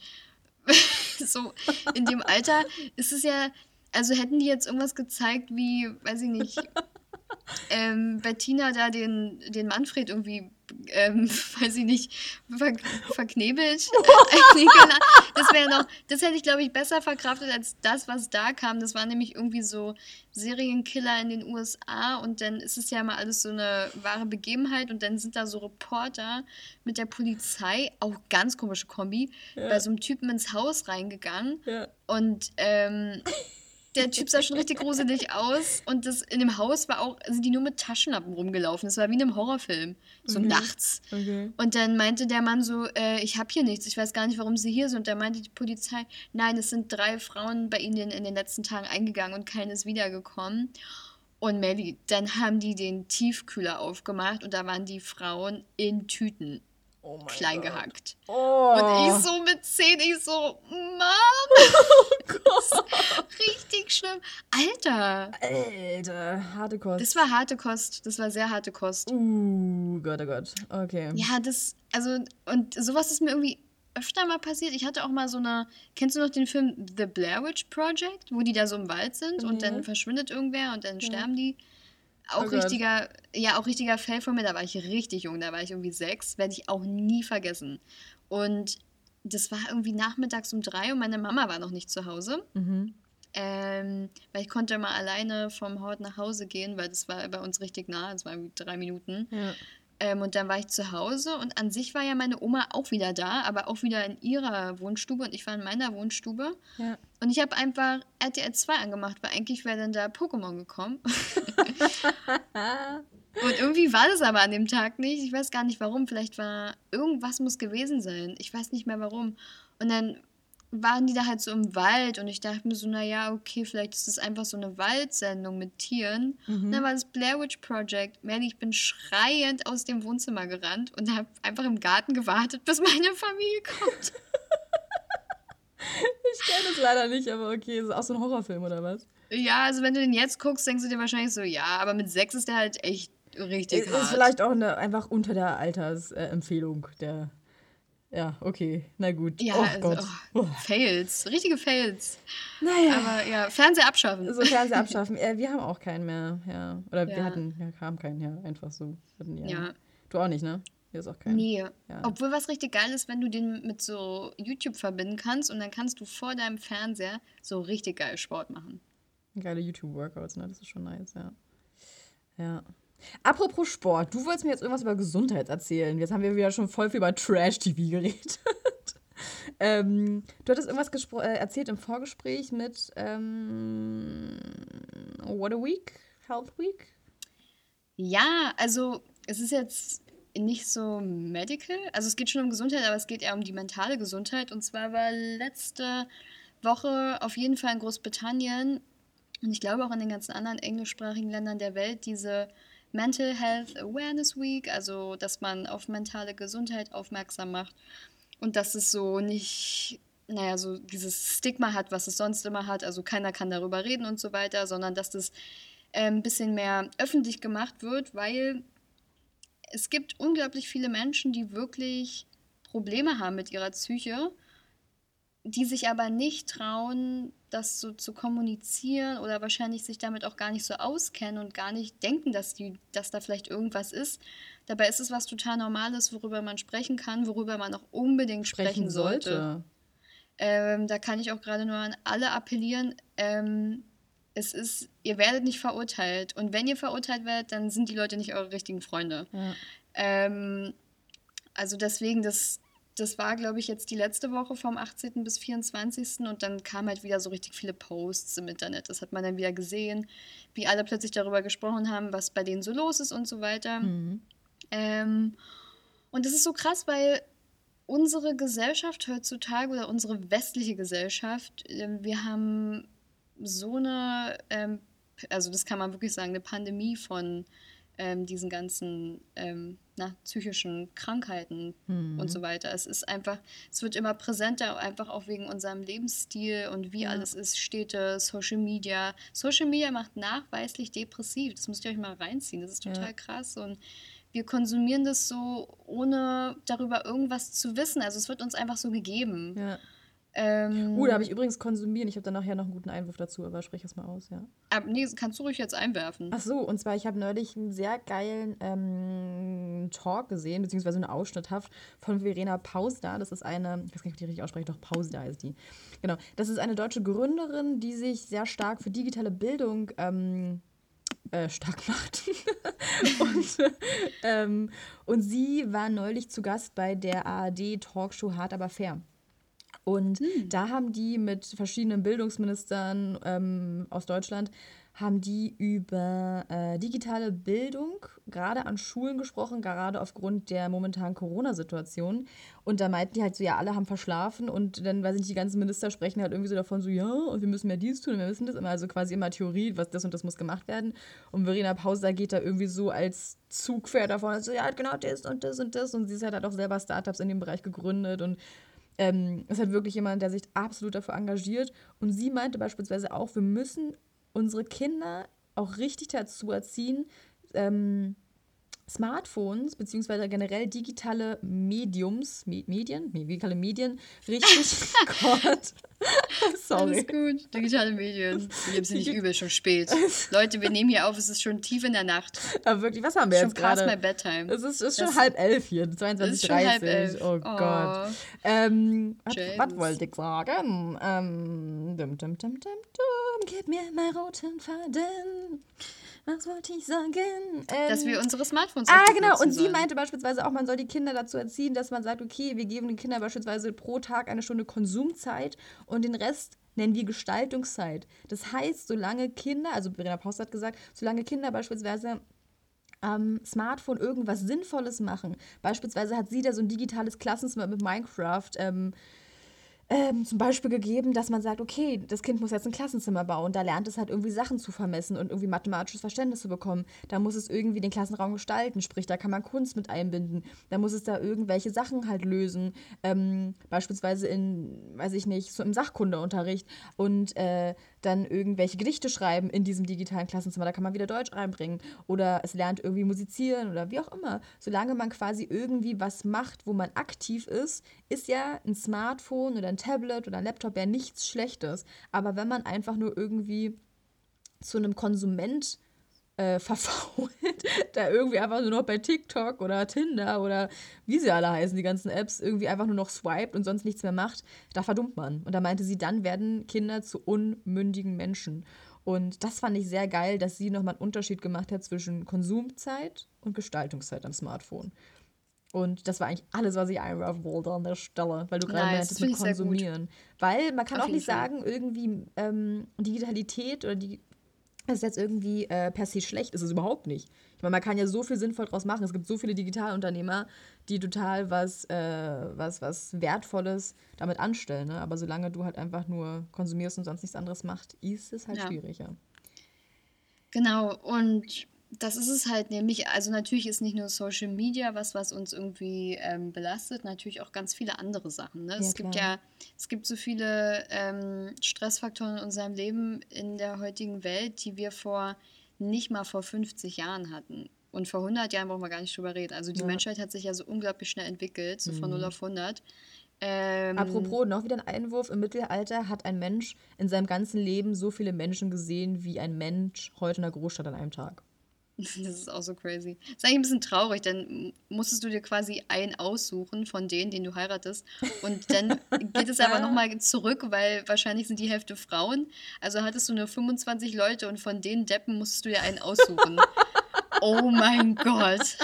[SPEAKER 1] (laughs) so in dem Alter ist es ja, also hätten die jetzt irgendwas gezeigt wie, weiß ich nicht, (laughs) ähm, Bettina da den, den Manfred irgendwie, ähm, (laughs) weiß ich nicht, ver verknebelt. (laughs) (laughs) das wäre noch, das hätte ich, glaube ich, besser verkraftet als das, was da kam. Das war nämlich irgendwie so Serienkiller in den USA und dann ist es ja immer alles so eine wahre Begebenheit und dann sind da so Reporter mit der Polizei, auch ganz komische Kombi, ja. bei so einem Typen ins Haus reingegangen ja. und ähm, der Typ sah schon richtig gruselig aus. Und das in dem Haus war auch, sind die nur mit Taschenlampen rumgelaufen. Das war wie in einem Horrorfilm. So okay. nachts. Okay. Und dann meinte der Mann so, äh, ich habe hier nichts, ich weiß gar nicht, warum sie hier sind. Und da meinte die Polizei, nein, es sind drei Frauen bei ihnen in den letzten Tagen eingegangen und keine ist wiedergekommen. Und Melly, dann haben die den Tiefkühler aufgemacht und da waren die Frauen in Tüten oh klein Gott. gehackt. Oh. Und ich so mit zehn, ich so, Mom! (laughs) Oh. Richtig schlimm. Alter!
[SPEAKER 2] Alter, harte Kost.
[SPEAKER 1] Das war harte Kost. Das war sehr harte Kost.
[SPEAKER 2] Uh, Gott, oh Gott. Okay.
[SPEAKER 1] Ja, das, also, und sowas ist mir irgendwie öfter mal passiert. Ich hatte auch mal so eine, kennst du noch den Film The Blair Witch Project, wo die da so im Wald sind mhm. und dann verschwindet irgendwer und dann ja. sterben die? Auch oh richtiger, ja, auch richtiger Fail von mir. Da war ich richtig jung, da war ich irgendwie sechs, werde ich auch nie vergessen. Und das war irgendwie nachmittags um drei und meine Mama war noch nicht zu Hause. Mhm. Ähm, weil ich konnte mal alleine vom Hort nach Hause gehen, weil das war bei uns richtig nah, das war irgendwie drei Minuten. Ja. Ähm, und dann war ich zu Hause und an sich war ja meine Oma auch wieder da, aber auch wieder in ihrer Wohnstube und ich war in meiner Wohnstube. Ja. Und ich habe einfach RTL 2 angemacht, weil eigentlich wäre dann da Pokémon gekommen. (laughs) und irgendwie war das aber an dem Tag nicht. Ich weiß gar nicht warum. Vielleicht war irgendwas muss gewesen sein. Ich weiß nicht mehr warum. Und dann waren die da halt so im Wald und ich dachte mir so, naja, okay, vielleicht ist das einfach so eine Waldsendung mit Tieren. Mhm. Und dann war das Blair Witch Project. Merli, ich bin schreiend aus dem Wohnzimmer gerannt und habe einfach im Garten gewartet, bis meine Familie kommt. (laughs)
[SPEAKER 2] ich kenne das leider nicht, aber okay, ist auch so ein Horrorfilm oder was?
[SPEAKER 1] Ja, also wenn du den jetzt guckst, denkst du dir wahrscheinlich so, ja, aber mit sechs ist der halt echt richtig ist,
[SPEAKER 2] hart. Ist vielleicht auch eine, einfach unter der Altersempfehlung der ja, okay, na gut. Ja, oh also, Gott.
[SPEAKER 1] Oh, Fails, richtige Fails. Naja. Aber ja, Fernseher abschaffen.
[SPEAKER 2] So, Fernseher (laughs) abschaffen. äh, wir haben auch keinen mehr, ja. Oder ja. wir hatten, ja, haben keinen, ja, einfach so. Hatten, ja. ja. Du auch nicht, ne? Hier ist auch kein.
[SPEAKER 1] Nee. Ja. Obwohl was richtig geil ist, wenn du den mit so YouTube verbinden kannst und dann kannst du vor deinem Fernseher so richtig geil Sport machen.
[SPEAKER 2] Geile YouTube-Workouts, ne? Das ist schon nice, ja. Ja. Apropos Sport, du wolltest mir jetzt irgendwas über Gesundheit erzählen. Jetzt haben wir wieder schon voll viel über Trash-TV geredet. (laughs) ähm, du hattest irgendwas äh, erzählt im Vorgespräch mit ähm, What a Week? Health Week?
[SPEAKER 1] Ja, also es ist jetzt nicht so medical. Also es geht schon um Gesundheit, aber es geht eher um die mentale Gesundheit. Und zwar war letzte Woche auf jeden Fall in Großbritannien und ich glaube auch in den ganzen anderen englischsprachigen Ländern der Welt diese Mental Health Awareness Week, also dass man auf mentale Gesundheit aufmerksam macht und dass es so nicht, naja, so dieses Stigma hat, was es sonst immer hat, also keiner kann darüber reden und so weiter, sondern dass das ein bisschen mehr öffentlich gemacht wird, weil es gibt unglaublich viele Menschen, die wirklich Probleme haben mit ihrer Psyche, die sich aber nicht trauen, das so zu kommunizieren oder wahrscheinlich sich damit auch gar nicht so auskennen und gar nicht denken, dass, die, dass da vielleicht irgendwas ist. Dabei ist es was total Normales, worüber man sprechen kann, worüber man auch unbedingt sprechen, sprechen sollte. sollte. Ähm, da kann ich auch gerade nur an alle appellieren. Ähm, es ist, ihr werdet nicht verurteilt. Und wenn ihr verurteilt werdet, dann sind die Leute nicht eure richtigen Freunde. Ja. Ähm, also deswegen, das, das war, glaube ich, jetzt die letzte Woche vom 18. bis 24. Und dann kamen halt wieder so richtig viele Posts im Internet. Das hat man dann wieder gesehen, wie alle plötzlich darüber gesprochen haben, was bei denen so los ist und so weiter. Mhm. Ähm, und das ist so krass, weil unsere Gesellschaft heutzutage oder unsere westliche Gesellschaft, äh, wir haben so eine, ähm, also das kann man wirklich sagen, eine Pandemie von ähm, diesen ganzen ähm, na, psychischen Krankheiten mhm. und so weiter. Es ist einfach, es wird immer präsenter, einfach auch wegen unserem Lebensstil und wie ja. alles ist, Städte, Social Media. Social Media macht nachweislich depressiv. Das müsst ihr euch mal reinziehen. Das ist total ja. krass. Und wir konsumieren das so, ohne darüber irgendwas zu wissen. Also es wird uns einfach so gegeben. Ja.
[SPEAKER 2] Ähm, uh, da habe ich übrigens konsumieren. Ich habe dann nachher noch einen guten Einwurf dazu, aber sprich es mal aus, ja.
[SPEAKER 1] Aber nee, kannst du ruhig jetzt einwerfen.
[SPEAKER 2] Ach so, und zwar, ich habe neulich einen sehr geilen ähm, Talk gesehen, beziehungsweise eine Ausschnitthaft von Verena Pausda. Das ist eine, ich weiß gar nicht, ob die richtig ausspreche, doch Pausda heißt die. Genau. Das ist eine deutsche Gründerin, die sich sehr stark für digitale Bildung ähm, äh, stark macht. (laughs) und, ähm, und sie war neulich zu Gast bei der ARD-Talkshow Hart aber fair. Und hm. da haben die mit verschiedenen Bildungsministern ähm, aus Deutschland haben die über äh, digitale Bildung gerade an Schulen gesprochen, gerade aufgrund der momentanen Corona-Situation. Und da meinten die halt so, ja, alle haben verschlafen und dann, weiß ich nicht, die ganzen Minister sprechen halt irgendwie so davon so, ja, und wir müssen mehr dies tun und wir müssen das immer, also quasi immer Theorie, was das und das muss gemacht werden. Und Verena Pauser geht da irgendwie so als Zugpferd davon, also ja, genau das und das und das und sie ist halt, halt auch selber Startups in dem Bereich gegründet und ähm, ist halt wirklich jemand, der sich absolut dafür engagiert. Und sie meinte beispielsweise auch, wir müssen unsere Kinder auch richtig dazu erziehen, ähm, Smartphones beziehungsweise generell digitale Mediums, Me Medien, digitale Medien richtig (laughs) Gott. (laughs)
[SPEAKER 1] Sorry. Alles gut. Digitale Medien. Ich habe sie nicht übel, schon spät. Leute, wir nehmen hier auf, es ist schon tief in der Nacht.
[SPEAKER 2] Aber wirklich, was haben wir schon jetzt gerade? Schon my bedtime. Es ist, ist schon das halb elf hier, 22.30 Oh, oh Gott. Ähm, was, was, wollte ich sagen? Ähm, dum, dum, dum, dum, dum, gib mir mal roten Faden was wollte ich sagen?
[SPEAKER 1] Ähm, dass wir unsere Smartphones
[SPEAKER 2] Ah, genau. Und sie meinte beispielsweise auch, man soll die Kinder dazu erziehen, dass man sagt, okay, wir geben den Kindern beispielsweise pro Tag eine Stunde Konsumzeit und den Rest nennen wir Gestaltungszeit. Das heißt, solange Kinder, also Verena Paus hat gesagt, solange Kinder beispielsweise am Smartphone irgendwas Sinnvolles machen. Beispielsweise hat sie da so ein digitales Klassenzimmer mit Minecraft ähm, ähm, zum Beispiel gegeben, dass man sagt, okay, das Kind muss jetzt ein Klassenzimmer bauen, da lernt es halt irgendwie Sachen zu vermessen und irgendwie mathematisches Verständnis zu bekommen. Da muss es irgendwie den Klassenraum gestalten, sprich, da kann man Kunst mit einbinden. Da muss es da irgendwelche Sachen halt lösen, ähm, beispielsweise in, weiß ich nicht, so im Sachkundeunterricht und äh, dann irgendwelche Gedichte schreiben in diesem digitalen Klassenzimmer. Da kann man wieder Deutsch reinbringen oder es lernt irgendwie musizieren oder wie auch immer. Solange man quasi irgendwie was macht, wo man aktiv ist, ist ja ein Smartphone oder ein Tablet oder ein Laptop ja nichts Schlechtes. Aber wenn man einfach nur irgendwie zu einem Konsument äh, (laughs) verfault, der irgendwie einfach nur noch bei TikTok oder Tinder oder wie sie alle heißen, die ganzen Apps, irgendwie einfach nur noch swiped und sonst nichts mehr macht, da verdummt man. Und da meinte sie, dann werden Kinder zu unmündigen Menschen. Und das fand ich sehr geil, dass sie nochmal einen Unterschied gemacht hat zwischen Konsumzeit und Gestaltungszeit am Smartphone. Und das war eigentlich alles, was ich einwerfen wollte an der Stelle, weil du gerade nice, meintest mit Konsumieren. Weil man kann Auf auch nicht sagen, irgendwie ähm, Digitalität oder die ist jetzt irgendwie äh, per se schlecht. Ist es überhaupt nicht. Ich meine, man kann ja so viel sinnvoll draus machen. Es gibt so viele Digitalunternehmer, die total was, äh, was, was Wertvolles damit anstellen. Ne? Aber solange du halt einfach nur konsumierst und sonst nichts anderes machst, ist es halt ja. schwierig, ja.
[SPEAKER 1] Genau, und das ist es halt nämlich, also natürlich ist nicht nur Social Media was, was uns irgendwie ähm, belastet, natürlich auch ganz viele andere Sachen. Ne? Ja, es gibt ja, es gibt so viele ähm, Stressfaktoren in unserem Leben in der heutigen Welt, die wir vor nicht mal vor 50 Jahren hatten. Und vor 100 Jahren brauchen wir gar nicht drüber reden. Also die ja. Menschheit hat sich ja so unglaublich schnell entwickelt, so von 0 mhm. auf 100.
[SPEAKER 2] Ähm, Apropos, noch wieder ein Einwurf. Im Mittelalter hat ein Mensch in seinem ganzen Leben so viele Menschen gesehen, wie ein Mensch heute in der Großstadt an einem Tag. (laughs)
[SPEAKER 1] Das ist auch so crazy. Das ist eigentlich ein bisschen traurig, dann musstest du dir quasi einen aussuchen von denen, den du heiratest. Und dann (laughs) geht es aber nochmal zurück, weil wahrscheinlich sind die Hälfte Frauen. Also hattest du nur 25 Leute und von den Deppen musstest du dir einen aussuchen. (laughs) oh mein Gott.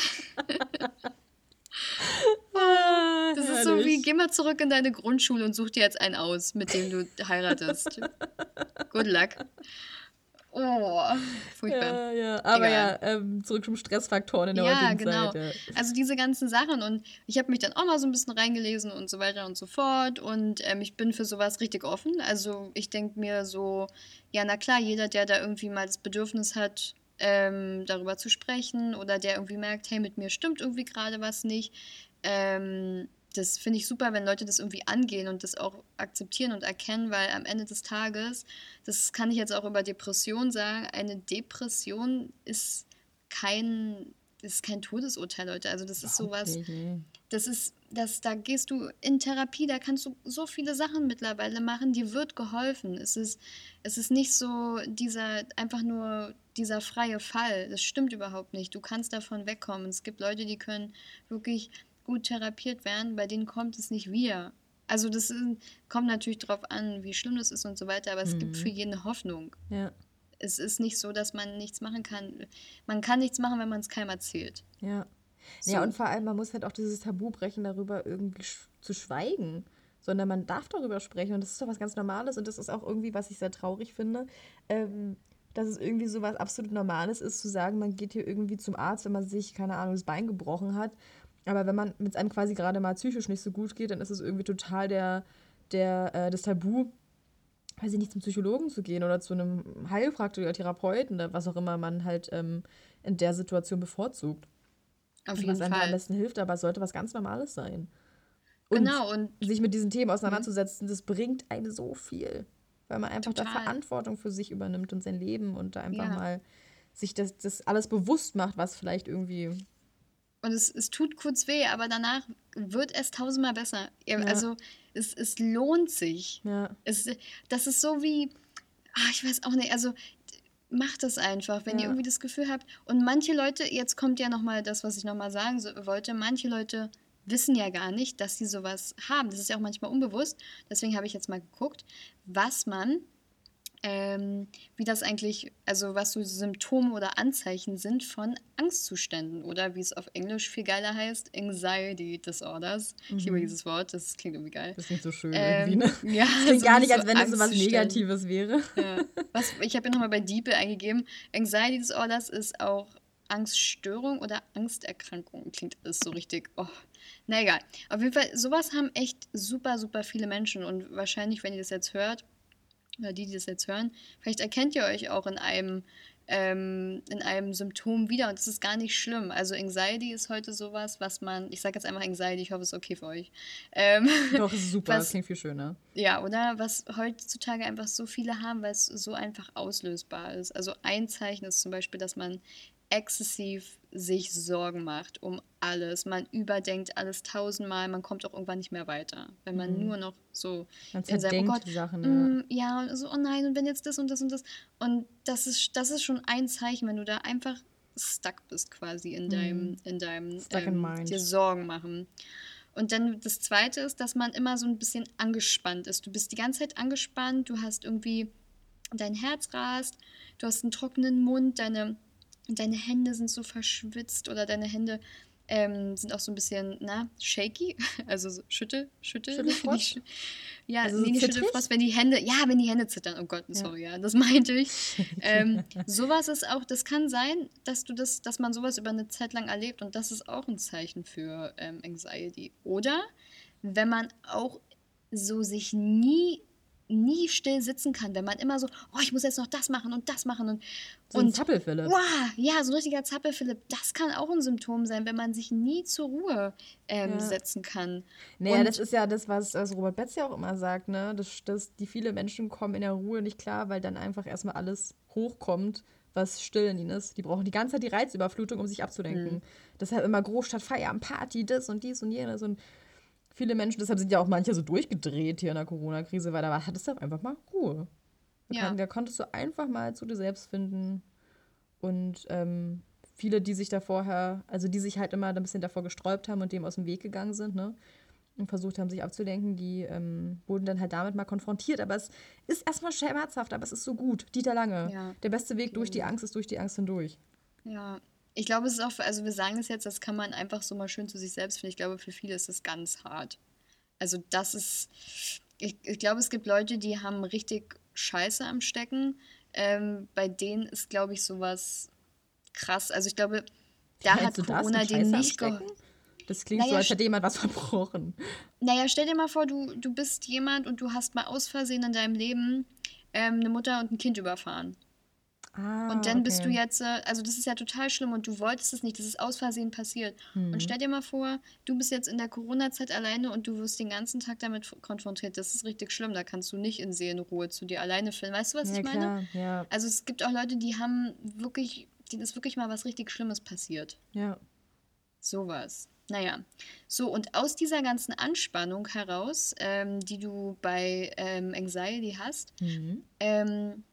[SPEAKER 1] Ah, das ist so wie, geh mal zurück in deine Grundschule und such dir jetzt einen aus, mit dem du heiratest. Good luck. Oh,
[SPEAKER 2] furchtbar. Ja, ja. Aber Egal. ja, ähm, zurück zum Stressfaktoren in der ja, heutigen genau.
[SPEAKER 1] Zeit. Ja. Also diese ganzen Sachen und ich habe mich dann auch mal so ein bisschen reingelesen und so weiter und so fort und ähm, ich bin für sowas richtig offen. Also ich denke mir so, ja, na klar, jeder, der da irgendwie mal das Bedürfnis hat, ähm, darüber zu sprechen oder der irgendwie merkt, hey, mit mir stimmt irgendwie gerade was nicht, ähm, das finde ich super, wenn Leute das irgendwie angehen und das auch akzeptieren und erkennen, weil am Ende des Tages, das kann ich jetzt auch über Depression sagen, eine Depression ist kein ist kein Todesurteil, Leute. Also das ist sowas, das ist, das, da gehst du in Therapie, da kannst du so viele Sachen mittlerweile machen, dir wird geholfen. Es ist, es ist nicht so dieser, einfach nur dieser freie Fall. Das stimmt überhaupt nicht. Du kannst davon wegkommen. Es gibt Leute, die können wirklich gut therapiert werden, bei denen kommt es nicht wieder. Also das ist, kommt natürlich darauf an, wie schlimm das ist und so weiter, aber es mhm. gibt für jeden Hoffnung. Ja es ist nicht so, dass man nichts machen kann. Man kann nichts machen, wenn man es keinem erzählt.
[SPEAKER 2] Ja. So. Ja, und vor allem, man muss halt auch dieses Tabu brechen, darüber irgendwie sch zu schweigen. Sondern man darf darüber sprechen. Und das ist doch was ganz Normales. Und das ist auch irgendwie, was ich sehr traurig finde, ähm, dass es irgendwie so was absolut Normales ist, zu sagen, man geht hier irgendwie zum Arzt, wenn man sich, keine Ahnung, das Bein gebrochen hat. Aber wenn man mit einem quasi gerade mal psychisch nicht so gut geht, dann ist es irgendwie total der, der, äh, das Tabu, weiß ich nicht, zum Psychologen zu gehen oder zu einem Heilpraktiker, oder Therapeuten oder was auch immer man halt ähm, in der Situation bevorzugt. Auf jeden was einem Fall. am besten hilft, aber es sollte was ganz Normales sein. Und genau, und sich mit diesen Themen auseinanderzusetzen, das bringt einem so viel. Weil man einfach total. da Verantwortung für sich übernimmt und sein Leben und da einfach ja. mal sich das, das alles bewusst macht, was vielleicht irgendwie
[SPEAKER 1] und es, es tut kurz weh, aber danach wird es tausendmal besser. Ja. Also es, es lohnt sich. Ja. Es, das ist so wie, ach, ich weiß auch nicht, also macht das einfach, wenn ja. ihr irgendwie das Gefühl habt. Und manche Leute, jetzt kommt ja nochmal das, was ich nochmal sagen so, wollte, manche Leute wissen ja gar nicht, dass sie sowas haben. Das ist ja auch manchmal unbewusst. Deswegen habe ich jetzt mal geguckt, was man ähm, wie das eigentlich, also was so Symptome oder Anzeichen sind von Angstzuständen oder wie es auf Englisch viel geiler heißt, Anxiety Disorders. Mhm. Ich liebe mhm. dieses Wort, das klingt irgendwie geil. Das klingt so schön ähm, irgendwie, ne? (laughs) Ja, (laughs) das klingt so gar nicht, als wenn es so was Negatives wäre. Ja. Was, ich habe ja nochmal bei Diepel eingegeben, Anxiety Disorders ist auch Angststörung oder Angsterkrankung. Klingt alles so richtig. Oh. Na egal. Auf jeden Fall, sowas haben echt super, super viele Menschen. Und wahrscheinlich, wenn ihr das jetzt hört, oder die, die das jetzt hören, vielleicht erkennt ihr euch auch in einem, ähm, in einem Symptom wieder und das ist gar nicht schlimm. Also Anxiety ist heute sowas, was man, ich sage jetzt einfach Anxiety, ich hoffe, es ist okay für euch. Ähm, Doch, es ist super, was, das klingt viel schöner. Ja, oder? Was heutzutage einfach so viele haben, weil es so einfach auslösbar ist. Also ein Zeichen ist zum Beispiel, dass man exzessiv sich Sorgen macht um alles. Man überdenkt alles tausendmal, man kommt auch irgendwann nicht mehr weiter. Wenn man mhm. nur noch so man in seinem, oh Gott, Sachen, ja. Mm, ja, so, oh nein, und wenn jetzt das und das und das. Und das ist, das ist schon ein Zeichen, wenn du da einfach stuck bist quasi in deinem, mhm. in deinem stuck ähm, in dir Sorgen machen. Und dann das zweite ist, dass man immer so ein bisschen angespannt ist. Du bist die ganze Zeit angespannt, du hast irgendwie dein Herz rast, du hast einen trockenen Mund, deine deine Hände sind so verschwitzt oder deine Hände ähm, sind auch so ein bisschen, na, shaky. (laughs) Also so schüttel, schüttel. Schüttelfrost? (laughs) ja, also nee, nicht Schüttelfrost, wenn die Hände, ja, wenn die Hände zittern. Oh Gott, sorry, ja, ja das meinte ich. (laughs) ähm, sowas ist auch, das kann sein, dass du das, dass man sowas über eine Zeit lang erlebt und das ist auch ein Zeichen für ähm, Anxiety. Oder wenn man auch so sich nie nie still sitzen kann, wenn man immer so, oh, ich muss jetzt noch das machen und das machen und so und, ein Zappelphilipp. Wow, ja, so ein richtiger Zappelphilipp. Das kann auch ein Symptom sein, wenn man sich nie zur Ruhe ähm, ja. setzen kann.
[SPEAKER 2] Naja, und das ist ja das, was, was Robert Betz ja auch immer sagt, ne? Dass, dass die viele Menschen kommen in der Ruhe nicht klar, weil dann einfach erstmal alles hochkommt, was still in ihnen ist. Die brauchen die ganze Zeit die Reizüberflutung, um sich abzudenken. Mhm. Deshalb immer Großstadt, Feiern, Party, das und dies und jenes und viele Menschen, deshalb sind ja auch manche so durchgedreht hier in der Corona-Krise, weil da hattest du einfach mal Ruhe. Da, ja. kann, da konntest du einfach mal zu dir selbst finden. Und ähm, viele, die sich da vorher, also die sich halt immer ein bisschen davor gesträubt haben und dem aus dem Weg gegangen sind, ne? Und versucht haben, sich abzulenken, die ähm, wurden dann halt damit mal konfrontiert. Aber es ist erstmal schmerzhaft, aber es ist so gut. Dieter Lange. Ja. Der beste Weg durch die Angst ist durch die Angst hindurch.
[SPEAKER 1] Ja, ich glaube, es ist auch, also wir sagen es jetzt, das kann man einfach so mal schön zu sich selbst finden. Ich glaube, für viele ist es ganz hart. Also das ist, ich, ich glaube, es gibt Leute, die haben richtig Scheiße am Stecken. Ähm, bei denen ist, glaube ich, sowas krass. Also ich glaube, da hat Corona den nicht geholfen.
[SPEAKER 2] Das klingt naja, so, als hätte jemand was (laughs) verbrochen.
[SPEAKER 1] Naja, stell dir mal vor, du, du bist jemand und du hast mal aus Versehen in deinem Leben ähm, eine Mutter und ein Kind überfahren. Ah, und dann okay. bist du jetzt, äh, also das ist ja total schlimm und du wolltest es nicht, das ist aus Versehen passiert. Mhm. Und stell dir mal vor, du bist jetzt in der Corona-Zeit alleine und du wirst den ganzen Tag damit konfrontiert. Das ist richtig schlimm, da kannst du nicht in Seelenruhe zu dir alleine filmen. Weißt du, was ja, ich meine? Klar, ja. Also es gibt auch Leute, die haben wirklich denen ist wirklich mal was richtig Schlimmes passiert. Ja. Sowas. Naja, so und aus dieser ganzen Anspannung heraus, ähm, die du bei ähm, Anxiety hast, mhm. ähm,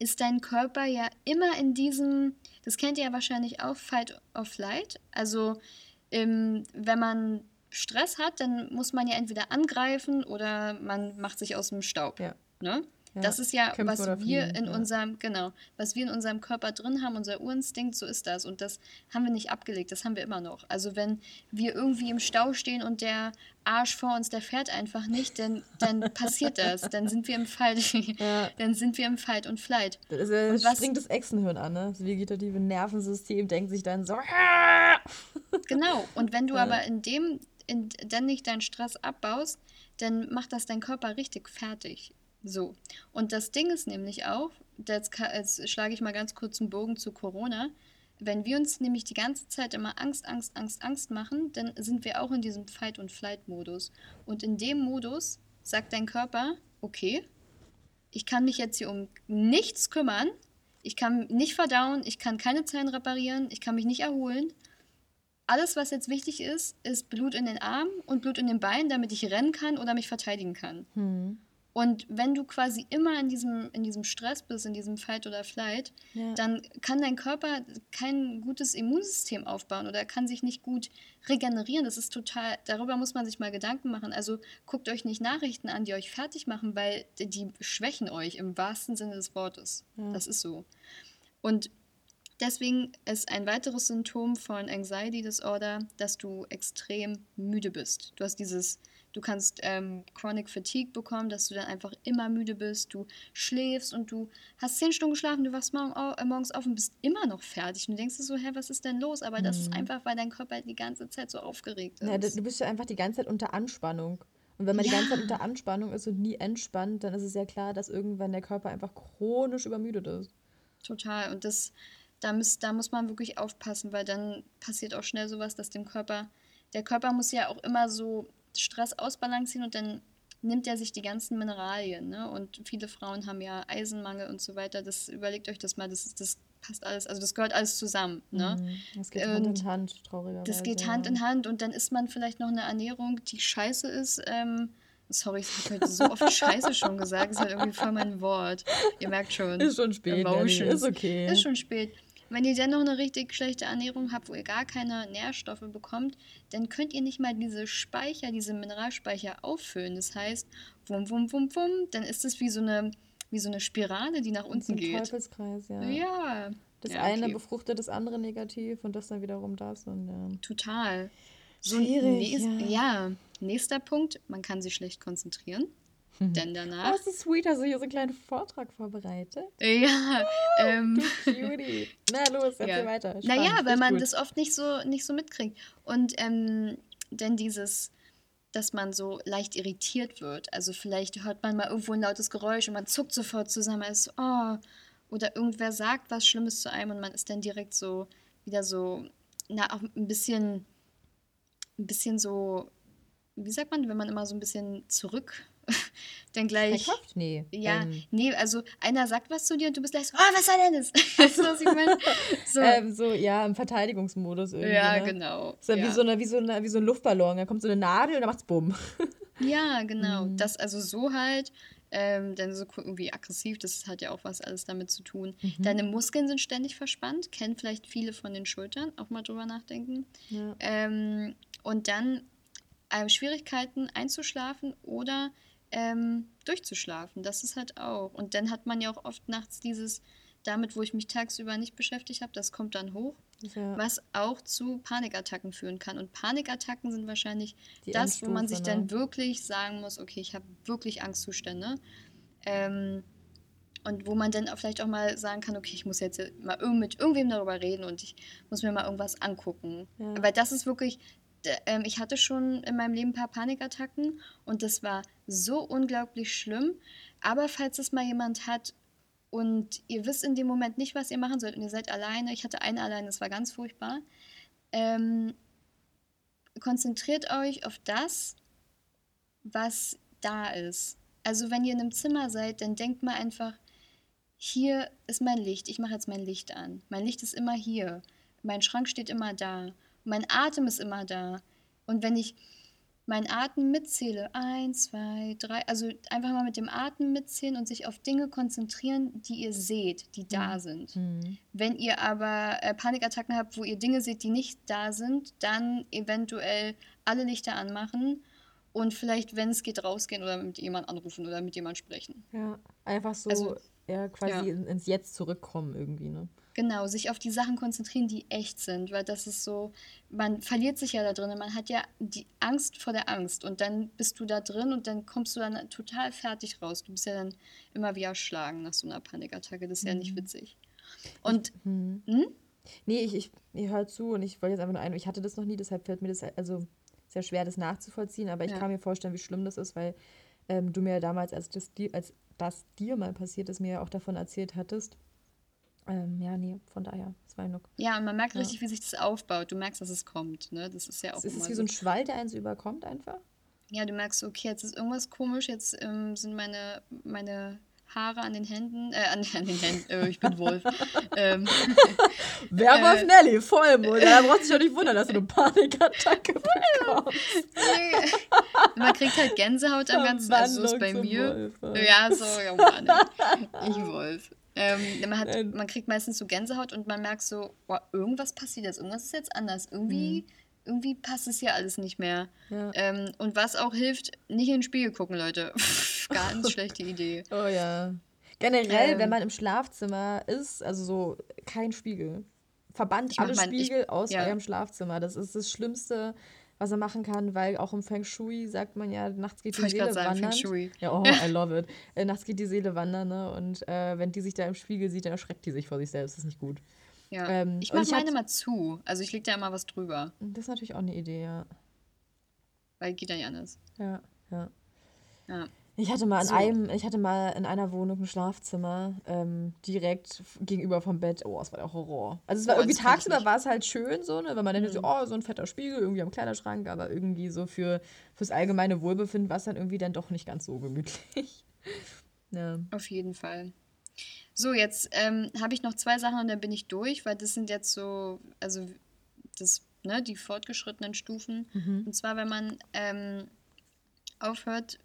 [SPEAKER 1] ist dein Körper ja immer in diesem, das kennt ihr ja wahrscheinlich auch, Fight or Flight. Also wenn man Stress hat, dann muss man ja entweder angreifen oder man macht sich aus dem Staub. Ja. Ne? Ja, das ist ja, was wir fliehen, in ja. unserem, genau, was wir in unserem Körper drin haben, unser Urinstinkt, so ist das. Und das haben wir nicht abgelegt, das haben wir immer noch. Also wenn wir irgendwie im Stau stehen und der Arsch vor uns, der fährt einfach nicht, dann, dann (laughs) passiert das. Dann sind wir im Fight, (laughs) ja. dann sind wir im Fight und Flight.
[SPEAKER 2] Das, ist, das was, springt das Echsenhirn an, ne? Das vegetative Nervensystem denkt sich dann so. (laughs)
[SPEAKER 1] genau. Und wenn du aber in dem, in, dann nicht deinen Stress abbaust, dann macht das dein Körper richtig fertig. So, und das Ding ist nämlich auch, jetzt, jetzt schlage ich mal ganz kurz einen Bogen zu Corona. Wenn wir uns nämlich die ganze Zeit immer Angst, Angst, Angst, Angst machen, dann sind wir auch in diesem Fight- und Flight-Modus. Und in dem Modus sagt dein Körper, okay, ich kann mich jetzt hier um nichts kümmern, ich kann nicht verdauen, ich kann keine Zellen reparieren, ich kann mich nicht erholen. Alles, was jetzt wichtig ist, ist Blut in den Armen und Blut in den Beinen, damit ich rennen kann oder mich verteidigen kann. Hm. Und wenn du quasi immer in diesem, in diesem Stress bist, in diesem Fight oder Flight, ja. dann kann dein Körper kein gutes Immunsystem aufbauen oder kann sich nicht gut regenerieren. Das ist total, darüber muss man sich mal Gedanken machen. Also guckt euch nicht Nachrichten an, die euch fertig machen, weil die schwächen euch im wahrsten Sinne des Wortes. Ja. Das ist so. Und deswegen ist ein weiteres Symptom von Anxiety Disorder, dass du extrem müde bist. Du hast dieses Du kannst ähm, Chronic Fatigue bekommen, dass du dann einfach immer müde bist, du schläfst und du hast zehn Stunden geschlafen, du wachst morgen, äh, morgens auf und bist immer noch fertig. Und du denkst dir so, hä, was ist denn los? Aber mhm. das ist mhm. einfach, weil dein Körper die ganze Zeit so aufgeregt ist.
[SPEAKER 2] Ja, du bist ja einfach die ganze Zeit unter Anspannung. Und wenn man ja. die ganze Zeit unter Anspannung ist und nie entspannt, dann ist es ja klar, dass irgendwann der Körper einfach chronisch übermüdet ist.
[SPEAKER 1] Total. Und das, da, muss, da muss man wirklich aufpassen, weil dann passiert auch schnell sowas, dass dem Körper, der Körper muss ja auch immer so Stress ausbalancieren und dann nimmt er sich die ganzen Mineralien. Ne? Und viele Frauen haben ja Eisenmangel und so weiter. Das überlegt euch das mal, das, das passt alles, also das gehört alles zusammen. Ne? Mhm. Das geht und Hand in Hand, traurigerweise. Das geht Hand in Hand und dann isst man vielleicht noch eine Ernährung, die scheiße ist. Ähm, sorry, ich habe heute so oft (laughs) Scheiße schon gesagt, das ist halt irgendwie voll mein Wort. Ihr merkt schon. Ist schon spät, Emotions. ist okay. Ist schon spät. Wenn ihr dennoch eine richtig schlechte Ernährung habt, wo ihr gar keine Nährstoffe bekommt, dann könnt ihr nicht mal diese Speicher, diese Mineralspeicher auffüllen. Das heißt, wum, wum, wum, wum, dann ist es wie so eine, wie so eine Spirale, die nach unten geht. Ein Teufelskreis,
[SPEAKER 2] ja. Ja. Das ja, eine befruchtet das andere negativ und das dann wiederum das und ja.
[SPEAKER 1] Total. So Schwierig, nächst, ja. ja. Nächster Punkt, man kann sich schlecht konzentrieren. Mhm. Denn danach.
[SPEAKER 2] Oh, ist sweet, hast du hier so einen kleinen Vortrag vorbereitet? Ja. Oh, ähm,
[SPEAKER 1] du Cutie. Na los, (laughs) erzähl ja. weiter. Spannend, naja, weil man gut. das oft nicht so, nicht so mitkriegt. Und ähm, denn dieses, dass man so leicht irritiert wird. Also vielleicht hört man mal irgendwo ein lautes Geräusch und man zuckt sofort zusammen. Also, oh, oder irgendwer sagt was Schlimmes zu einem und man ist dann direkt so wieder so, na, auch ein bisschen, ein bisschen so, wie sagt man, wenn man immer so ein bisschen zurück (laughs) dann gleich. Verkauft? Nee. Ja, ähm. nee, also einer sagt was zu dir und du bist gleich so, oh, was soll denn das? (laughs) weißt du, was ich
[SPEAKER 2] meine? (laughs) So. Ähm, so, ja, im Verteidigungsmodus irgendwie. Ja, ne? genau. Ist ja. Wie, so eine, wie, so eine, wie so ein Luftballon. Da kommt so eine Nadel und dann macht's bumm.
[SPEAKER 1] ja, genau. Mhm. Das also so halt. Ähm, denn so irgendwie aggressiv, das hat ja auch was alles damit zu tun. Mhm. Deine Muskeln sind ständig verspannt, kennen vielleicht viele von den Schultern, auch mal drüber nachdenken. Ja. Ähm, und dann äh, Schwierigkeiten einzuschlafen oder ähm, durchzuschlafen. Das ist halt auch. Und dann hat man ja auch oft nachts dieses, damit, wo ich mich tagsüber nicht beschäftigt habe, das kommt dann hoch. Ja. Was auch zu Panikattacken führen kann. Und Panikattacken sind wahrscheinlich Die das, Endstufe, wo man sich ne? dann wirklich sagen muss, okay, ich habe wirklich Angstzustände. Ähm, und wo man dann auch vielleicht auch mal sagen kann, okay, ich muss jetzt mal mit irgendwem darüber reden und ich muss mir mal irgendwas angucken. Ja. Weil das ist wirklich, ähm, ich hatte schon in meinem Leben ein paar Panikattacken und das war so unglaublich schlimm. Aber falls es mal jemand hat und ihr wisst in dem Moment nicht, was ihr machen sollt und ihr seid alleine, ich hatte eine alleine, das war ganz furchtbar, ähm, konzentriert euch auf das, was da ist. Also wenn ihr in einem Zimmer seid, dann denkt mal einfach, hier ist mein Licht, ich mache jetzt mein Licht an. Mein Licht ist immer hier. Mein Schrank steht immer da. Mein Atem ist immer da. Und wenn ich meinen Atem mitzähle, eins, zwei, drei, also einfach mal mit dem Atem mitzählen und sich auf Dinge konzentrieren, die ihr seht, die da mhm. sind. Mhm. Wenn ihr aber äh, Panikattacken habt, wo ihr Dinge seht, die nicht da sind, dann eventuell alle Lichter anmachen und vielleicht, wenn es geht, rausgehen oder mit jemand anrufen oder mit jemand sprechen.
[SPEAKER 2] Ja, einfach so also, ja, quasi ja. ins Jetzt zurückkommen irgendwie, ne?
[SPEAKER 1] Genau, sich auf die Sachen konzentrieren, die echt sind, weil das ist so, man verliert sich ja da drin, man hat ja die Angst vor der Angst und dann bist du da drin und dann kommst du dann total fertig raus. Du bist ja dann immer wie erschlagen nach so einer Panikattacke, das ist mhm. ja nicht mhm. witzig. Und,
[SPEAKER 2] ich, hm? Hm? Nee, ich, ich, ich höre zu und ich wollte jetzt einfach nur ein, ich hatte das noch nie, deshalb fällt mir das, also sehr schwer, das nachzuvollziehen, aber ich ja. kann mir vorstellen, wie schlimm das ist, weil ähm, du mir ja damals, als das, als das dir mal passiert ist, mir ja auch davon erzählt hattest. Ähm, ja, nee, von daher, das war genug.
[SPEAKER 1] Ja, und man merkt ja. richtig, wie sich das aufbaut. Du merkst, dass es kommt, ne? Das ist ja
[SPEAKER 2] auch. Ist es wie so ein Schwall, der einen so überkommt einfach?
[SPEAKER 1] Ja, du merkst, okay, jetzt ist irgendwas komisch, jetzt ähm, sind meine, meine Haare an den Händen, äh, an, an den Händen, äh, ich bin Wolf. (laughs) ähm,
[SPEAKER 2] Werwolf äh, Nelly, Vollmond. Da braucht sich doch nicht wundern, dass du eine Panikattacke (laughs) bekommst.
[SPEAKER 1] Man kriegt halt Gänsehaut am ganzen, also so ist bei mir. Wolf, ja, so, ja, Mann, ich Wolf. Ähm, man, hat, man kriegt meistens so Gänsehaut und man merkt so, boah, irgendwas passiert jetzt, irgendwas ist jetzt anders. Irgendwie, mhm. irgendwie passt es hier alles nicht mehr. Ja. Ähm, und was auch hilft, nicht in den Spiegel gucken, Leute. (laughs) Ganz (laughs) schlechte Idee.
[SPEAKER 2] Oh ja. Generell, ähm, wenn man im Schlafzimmer ist, also so kein Spiegel. Verbannt alle mein, Spiegel ich, aus ja. eurem Schlafzimmer. Das ist das Schlimmste, was er machen kann, weil auch im Feng Shui sagt man ja, nachts geht die Soll Seele wandern. Feng Shui. Ja, oh, I love it. Äh, nachts geht die Seele wandern, ne? Und äh, wenn die sich da im Spiegel sieht, dann erschreckt die sich vor sich selbst. Das ist nicht gut.
[SPEAKER 1] Ja. Ähm, ich mache meine mal zu. Also ich lege da immer was drüber.
[SPEAKER 2] Das ist natürlich auch eine Idee, ja.
[SPEAKER 1] Weil geht ja nicht anders.
[SPEAKER 2] Ja, ja. Ja. Ich hatte mal in so. einem, ich hatte mal in einer Wohnung ein Schlafzimmer ähm, direkt gegenüber vom Bett. Oh, es war der Horror. Also es war oh, irgendwie tagsüber war es halt schön so, ne, wenn man dann mhm. so, oh, so ein fetter Spiegel irgendwie am Kleiderschrank, aber irgendwie so für fürs allgemeine Wohlbefinden war es dann irgendwie dann doch nicht ganz so gemütlich. (laughs)
[SPEAKER 1] ja. Auf jeden Fall. So, jetzt ähm, habe ich noch zwei Sachen und dann bin ich durch, weil das sind jetzt so, also das, ne, die fortgeschrittenen Stufen. Mhm. Und zwar, wenn man ähm, aufhört,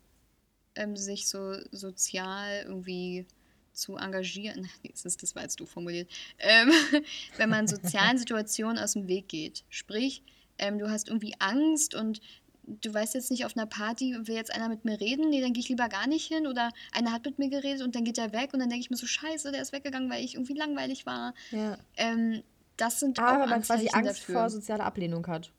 [SPEAKER 1] ähm, sich so sozial irgendwie zu engagieren, (laughs) das, ist, das war jetzt du formuliert, ähm, (laughs) wenn man sozialen (laughs) Situationen aus dem Weg geht. Sprich, ähm, du hast irgendwie Angst und du weißt jetzt nicht auf einer Party, will jetzt einer mit mir reden? Nee, dann gehe ich lieber gar nicht hin. Oder einer hat mit mir geredet und dann geht er weg und dann denke ich mir so, scheiße, der ist weggegangen, weil ich irgendwie langweilig war. Ja. Ähm, das sind
[SPEAKER 2] Aber auch man quasi Angst dafür. vor sozialer Ablehnung hat.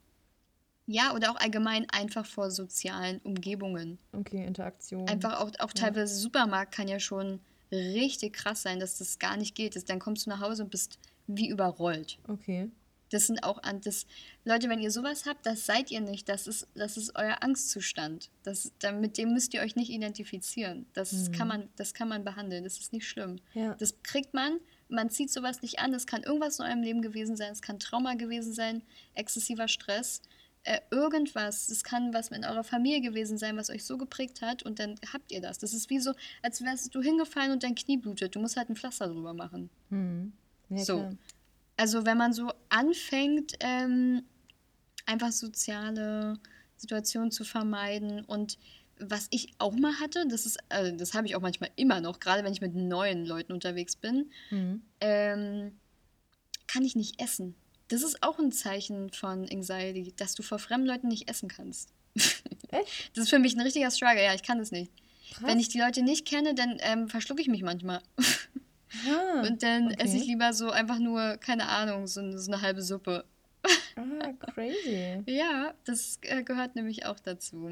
[SPEAKER 1] Ja, oder auch allgemein einfach vor sozialen Umgebungen.
[SPEAKER 2] Okay, Interaktion.
[SPEAKER 1] Einfach auch, auch teilweise ja. Supermarkt kann ja schon richtig krass sein, dass das gar nicht geht. Dann kommst du nach Hause und bist wie überrollt.
[SPEAKER 2] Okay.
[SPEAKER 1] Das sind auch an das Leute, wenn ihr sowas habt, das seid ihr nicht. Das ist, das ist euer Angstzustand. Das, mit dem müsst ihr euch nicht identifizieren. Das mhm. kann man, das kann man behandeln. Das ist nicht schlimm. Ja. Das kriegt man. Man zieht sowas nicht an. Das kann irgendwas in eurem Leben gewesen sein. Es kann Trauma gewesen sein, exzessiver Stress äh, irgendwas, das kann was in eurer Familie gewesen sein, was euch so geprägt hat und dann habt ihr das. Das ist wie so, als wärst du hingefallen und dein Knie blutet. Du musst halt ein Pflaster drüber machen. Hm. Ja, so. Klar. Also wenn man so anfängt, ähm, einfach soziale Situationen zu vermeiden und was ich auch mal hatte, das ist, also das habe ich auch manchmal immer noch, gerade wenn ich mit neuen Leuten unterwegs bin, mhm. ähm, kann ich nicht essen. Das ist auch ein Zeichen von Anxiety, dass du vor fremden Leuten nicht essen kannst. (laughs) Echt? Das ist für mich ein richtiger Struggle. Ja, ich kann das nicht. Krass. Wenn ich die Leute nicht kenne, dann ähm, verschlucke ich mich manchmal. Ah, (laughs) und dann okay. esse ich lieber so einfach nur, keine Ahnung, so, so eine halbe Suppe. Ah, crazy. (laughs) ja, das äh, gehört nämlich auch dazu.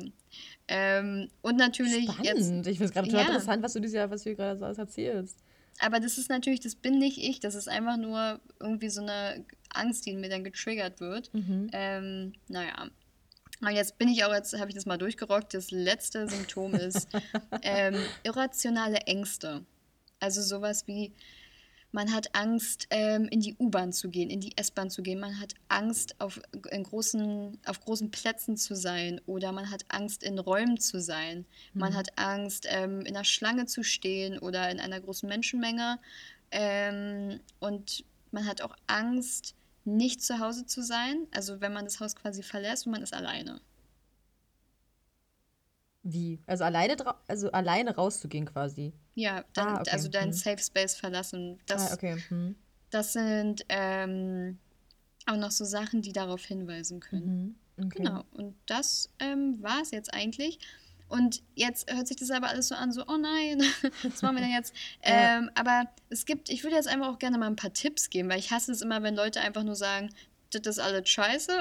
[SPEAKER 1] Ähm, und natürlich.
[SPEAKER 2] Spannend. Jetzt, ich finde es gerade total ja. interessant, was du, dieses was du gerade so erzählst.
[SPEAKER 1] Aber das ist natürlich, das bin nicht ich, das ist einfach nur irgendwie so eine Angst, die mir dann getriggert wird. Mhm. Ähm, naja. Und jetzt bin ich auch, jetzt habe ich das mal durchgerockt. Das letzte Symptom (laughs) ist ähm, irrationale Ängste. Also sowas wie, Man hat Angst, ähm, in die U-Bahn zu gehen, in die S-Bahn zu gehen. Man hat Angst, auf, in großen, auf großen Plätzen zu sein. Oder man hat Angst, in Räumen zu sein. Mhm. Man hat Angst, ähm, in einer Schlange zu stehen oder in einer großen Menschenmenge. Ähm, und man hat auch Angst, nicht zu Hause zu sein. Also wenn man das Haus quasi verlässt und man ist alleine.
[SPEAKER 2] Wie? Also alleine, also alleine rauszugehen quasi.
[SPEAKER 1] Ja, dann, ah, okay. also deinen hm. Safe Space verlassen. Das, ah, okay. Hm. das sind ähm, auch noch so Sachen, die darauf hinweisen können. Mhm. Okay. Genau. Und das ähm, war es jetzt eigentlich. Und jetzt hört sich das aber alles so an, so, oh nein, (laughs) was machen wir denn jetzt? (laughs) ja. ähm, aber es gibt, ich würde jetzt einfach auch gerne mal ein paar Tipps geben, weil ich hasse es immer, wenn Leute einfach nur sagen, das ist alles scheiße.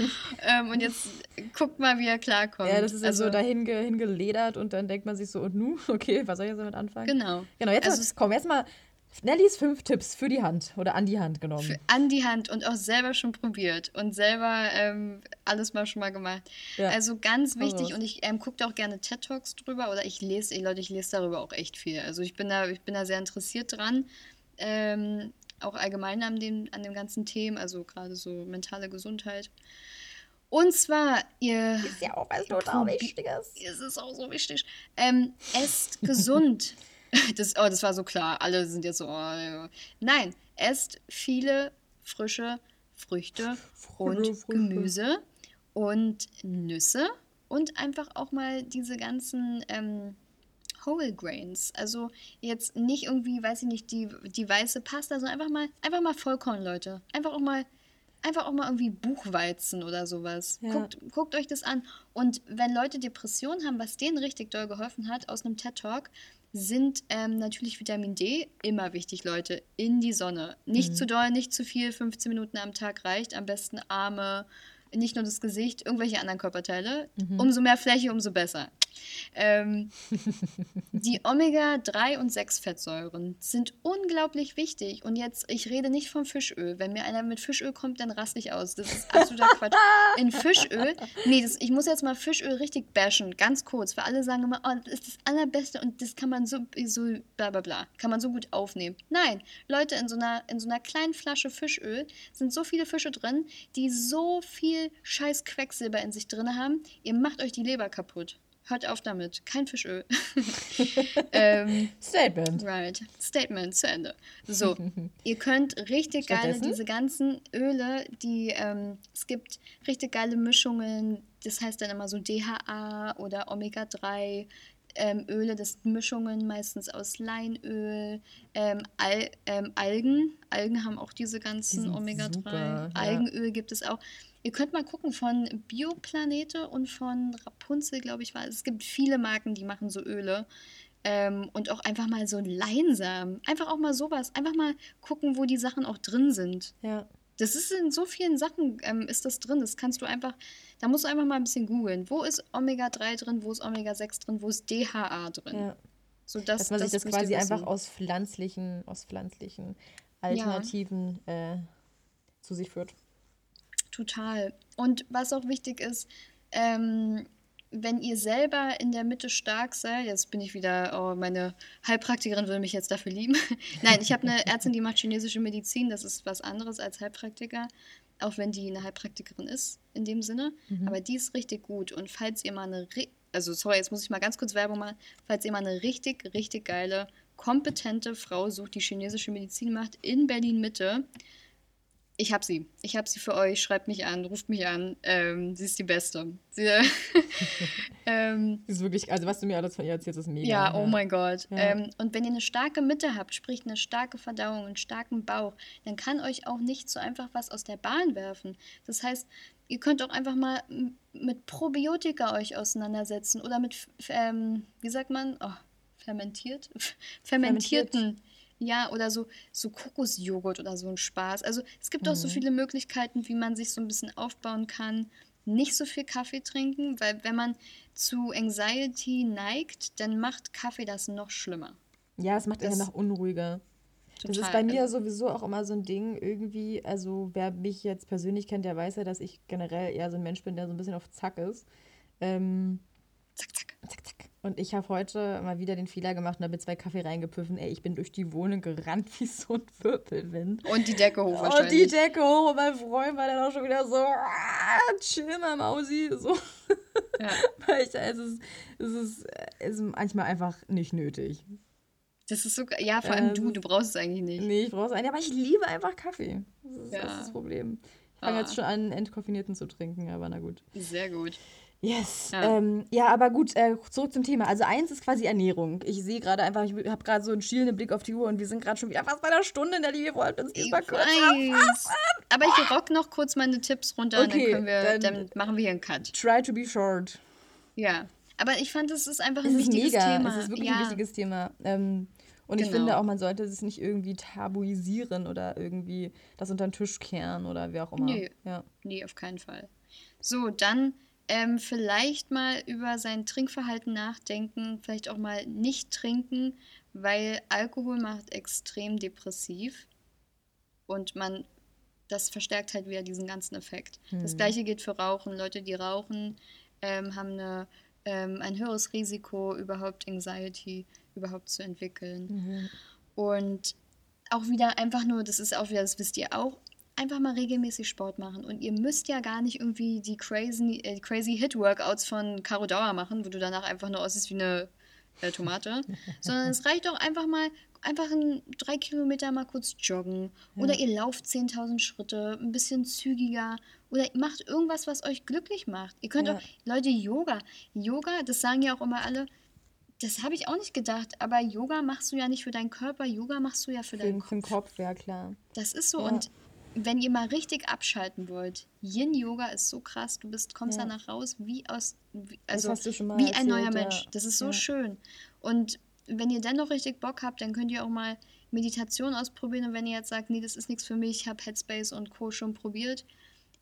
[SPEAKER 1] (laughs) ähm, und jetzt guckt mal, wie er klarkommt.
[SPEAKER 2] Ja, das ist also, ja so dahin ge, hingeledert und dann denkt man sich so, und nu, okay, was soll ich jetzt damit anfangen? Genau. Genau, jetzt also, komm, jetzt mal Nellys fünf Tipps für die Hand oder an die Hand genommen. Für
[SPEAKER 1] an die Hand und auch selber schon probiert und selber ähm, alles mal schon mal gemacht. Ja. Also ganz wichtig also. und ich ähm, gucke auch gerne TED Talks drüber oder ich lese, ey, Leute, ich lese darüber auch echt viel. Also ich bin da, ich bin da sehr interessiert dran. Ähm, auch allgemein an dem, an dem ganzen Themen, also gerade so mentale Gesundheit. Und zwar, ihr. Ist ja auch was total Wichtiges. Es ist auch so wichtig. Ähm, esst gesund. (laughs) (laughs) das, oh, das war so klar. Alle sind jetzt so. Oh, Nein, esst viele frische Früchte und Früchte. Gemüse und Nüsse und einfach auch mal diese ganzen ähm, Whole Grains. Also jetzt nicht irgendwie, weiß ich nicht, die, die weiße Pasta, sondern einfach mal, einfach mal Vollkorn, Leute. Einfach auch mal, einfach auch mal irgendwie Buchweizen oder sowas. Ja. Guckt, guckt euch das an. Und wenn Leute Depressionen haben, was denen richtig doll geholfen hat aus einem TED Talk, sind ähm, natürlich Vitamin D immer wichtig, Leute. In die Sonne. Nicht mhm. zu doll, nicht zu viel. 15 Minuten am Tag reicht. Am besten Arme, nicht nur das Gesicht, irgendwelche anderen Körperteile. Mhm. Umso mehr Fläche, umso besser. Ähm, (laughs) die Omega-3 und 6 Fettsäuren sind unglaublich wichtig. Und jetzt, ich rede nicht vom Fischöl. Wenn mir einer mit Fischöl kommt, dann raste ich aus. Das ist absoluter Quatsch. In Fischöl, nee, das, ich muss jetzt mal Fischöl richtig bashen, ganz kurz, weil alle sagen immer, oh, das ist das Allerbeste und das kann man so, so bla bla bla, kann man so gut aufnehmen. Nein, Leute, in so einer, in so einer kleinen Flasche Fischöl sind so viele Fische drin, die so viel scheiß Quecksilber in sich drin haben, ihr macht euch die Leber kaputt. Hört auf damit. Kein Fischöl. (laughs) (laughs) ähm, Statement. Right. Statement zu Ende. So, (laughs) ihr könnt richtig geile, diese ganzen Öle, die, ähm, es gibt richtig geile Mischungen, das heißt dann immer so DHA oder Omega-3. Ähm, Öle, das sind Mischungen meistens aus Leinöl, ähm, Al ähm, Algen. Algen haben auch diese ganzen Omega-3. Ja. Algenöl gibt es auch. Ihr könnt mal gucken von Bioplanete und von Rapunzel, glaube ich, war. Es gibt viele Marken, die machen so Öle. Ähm, und auch einfach mal so Leinsamen. Einfach auch mal sowas. Einfach mal gucken, wo die Sachen auch drin sind. Ja. Das ist in so vielen Sachen, ähm, ist das drin. Das kannst du einfach, da musst du einfach mal ein bisschen googeln. Wo ist Omega-3 drin, wo ist Omega-6 drin, wo ist DHA drin? Ja.
[SPEAKER 2] So, das, Dass man sich das, das quasi einfach aus pflanzlichen, aus pflanzlichen Alternativen ja. äh, zu sich führt.
[SPEAKER 1] Total. Und was auch wichtig ist, ähm, wenn ihr selber in der Mitte stark seid, jetzt bin ich wieder, oh, meine Heilpraktikerin würde mich jetzt dafür lieben. (laughs) Nein, ich habe eine Ärztin, die macht chinesische Medizin, das ist was anderes als Heilpraktiker, auch wenn die eine Heilpraktikerin ist in dem Sinne. Mhm. Aber die ist richtig gut. Und falls ihr mal eine, also sorry, jetzt muss ich mal ganz kurz Werbung machen, falls ihr mal eine richtig, richtig geile, kompetente Frau sucht, die chinesische Medizin macht in Berlin Mitte, ich habe sie. Ich habe sie für euch. Schreibt mich an, ruft mich an. Ähm, sie ist die Beste. Sie, (laughs) (laughs)
[SPEAKER 2] ähm, ist wirklich, also was du mir alles von ihr erzählst, ist mega.
[SPEAKER 1] Ja, oh mein Gott. Ja. Ähm, und wenn ihr eine starke Mitte habt, sprich eine starke Verdauung, einen starken Bauch, dann kann euch auch nicht so einfach was aus der Bahn werfen. Das heißt, ihr könnt auch einfach mal mit Probiotika euch auseinandersetzen oder mit, ähm, wie sagt man, oh, fermentiert? (laughs) Fermentierten. Fermentiert ja, oder so, so Kokosjoghurt oder so ein Spaß. Also es gibt mhm. auch so mhm. viele Möglichkeiten, wie man sich so ein bisschen aufbauen kann. Nicht so viel Kaffee trinken, weil wenn man zu Anxiety neigt, dann macht Kaffee das noch schlimmer.
[SPEAKER 2] Ja, es macht das, eher noch unruhiger. Total. Das ist bei mir sowieso auch immer so ein Ding irgendwie, also wer mich jetzt persönlich kennt, der weiß ja, dass ich generell eher so ein Mensch bin, der so ein bisschen auf Zack ist. Ähm, zack, zack. Zack, zack. Und ich habe heute mal wieder den Fehler gemacht und habe zwei Kaffee reingepfiffen. Ey, ich bin durch die Wohnung gerannt wie so ein Wirbelwind. Und die Decke hoch wahrscheinlich. Und die Decke hoch und mein Freund war dann auch schon wieder so, ah, chill mal, Mausi. So. Ja. (laughs) Weil ich, es, ist, es, ist, es ist manchmal einfach nicht nötig.
[SPEAKER 1] Das ist so, ja, vor allem äh, du, du brauchst es eigentlich nicht.
[SPEAKER 2] Nee, ich brauche es eigentlich, aber ich liebe einfach Kaffee. Das ist, ja. das, ist das Problem. Ich fange ah. jetzt schon an, entkoffinierten zu trinken, aber na gut.
[SPEAKER 1] Sehr gut.
[SPEAKER 2] Yes. Ja, ähm, ja aber gut, äh, zurück zum Thema. Also eins ist quasi Ernährung. Ich sehe gerade einfach, ich habe gerade so einen schielenden Blick auf die Uhr und wir sind gerade schon wieder fast bei einer Stunde in der Linie. Wir wollten uns diesmal kurz
[SPEAKER 1] Aber ich rock noch kurz meine Tipps runter okay, und dann, wir, dann, dann, machen wir hier einen Cut.
[SPEAKER 2] Try to be short.
[SPEAKER 1] Ja, aber ich fand, das ist einfach ein es wichtiges mega. Thema.
[SPEAKER 2] Es ist wirklich ja. ein wichtiges Thema. Ähm, und genau. ich finde auch, man sollte es nicht irgendwie tabuisieren oder irgendwie das unter den Tisch kehren oder wie auch immer.
[SPEAKER 1] Nee,
[SPEAKER 2] ja.
[SPEAKER 1] nee auf keinen Fall. So, dann ähm, vielleicht mal über sein Trinkverhalten nachdenken, vielleicht auch mal nicht trinken, weil Alkohol macht extrem depressiv und man, das verstärkt halt wieder diesen ganzen Effekt. Hm. Das gleiche gilt für Rauchen. Leute, die rauchen, ähm, haben eine, ähm, ein höheres Risiko, überhaupt Anxiety überhaupt zu entwickeln. Mhm. Und auch wieder einfach nur, das ist auch wieder, das wisst ihr auch, einfach mal regelmäßig Sport machen. Und ihr müsst ja gar nicht irgendwie die crazy, äh, crazy Hit-Workouts von Caro Dauer machen, wo du danach einfach nur aussiehst wie eine äh, Tomate. (laughs) sondern es reicht doch einfach mal, einfach ein, drei Kilometer mal kurz joggen. Ja. Oder ihr lauft 10.000 Schritte, ein bisschen zügiger. Oder macht irgendwas, was euch glücklich macht. Ihr könnt ja. auch, Leute, Yoga. Yoga, das sagen ja auch immer alle, das habe ich auch nicht gedacht, aber Yoga machst du ja nicht für deinen Körper, Yoga machst du ja für, für deinen
[SPEAKER 2] Kopf. Für den Kopf, ja klar.
[SPEAKER 1] Das ist so. Ja. Und wenn ihr mal richtig abschalten wollt, Yin-Yoga ist so krass. Du bist, kommst ja. danach raus wie aus, wie, also wie ein neuer Mensch. Das ist so ja. schön. Und wenn ihr dennoch richtig Bock habt, dann könnt ihr auch mal Meditation ausprobieren. Und wenn ihr jetzt sagt, nee, das ist nichts für mich, ich habe Headspace und Co. schon probiert.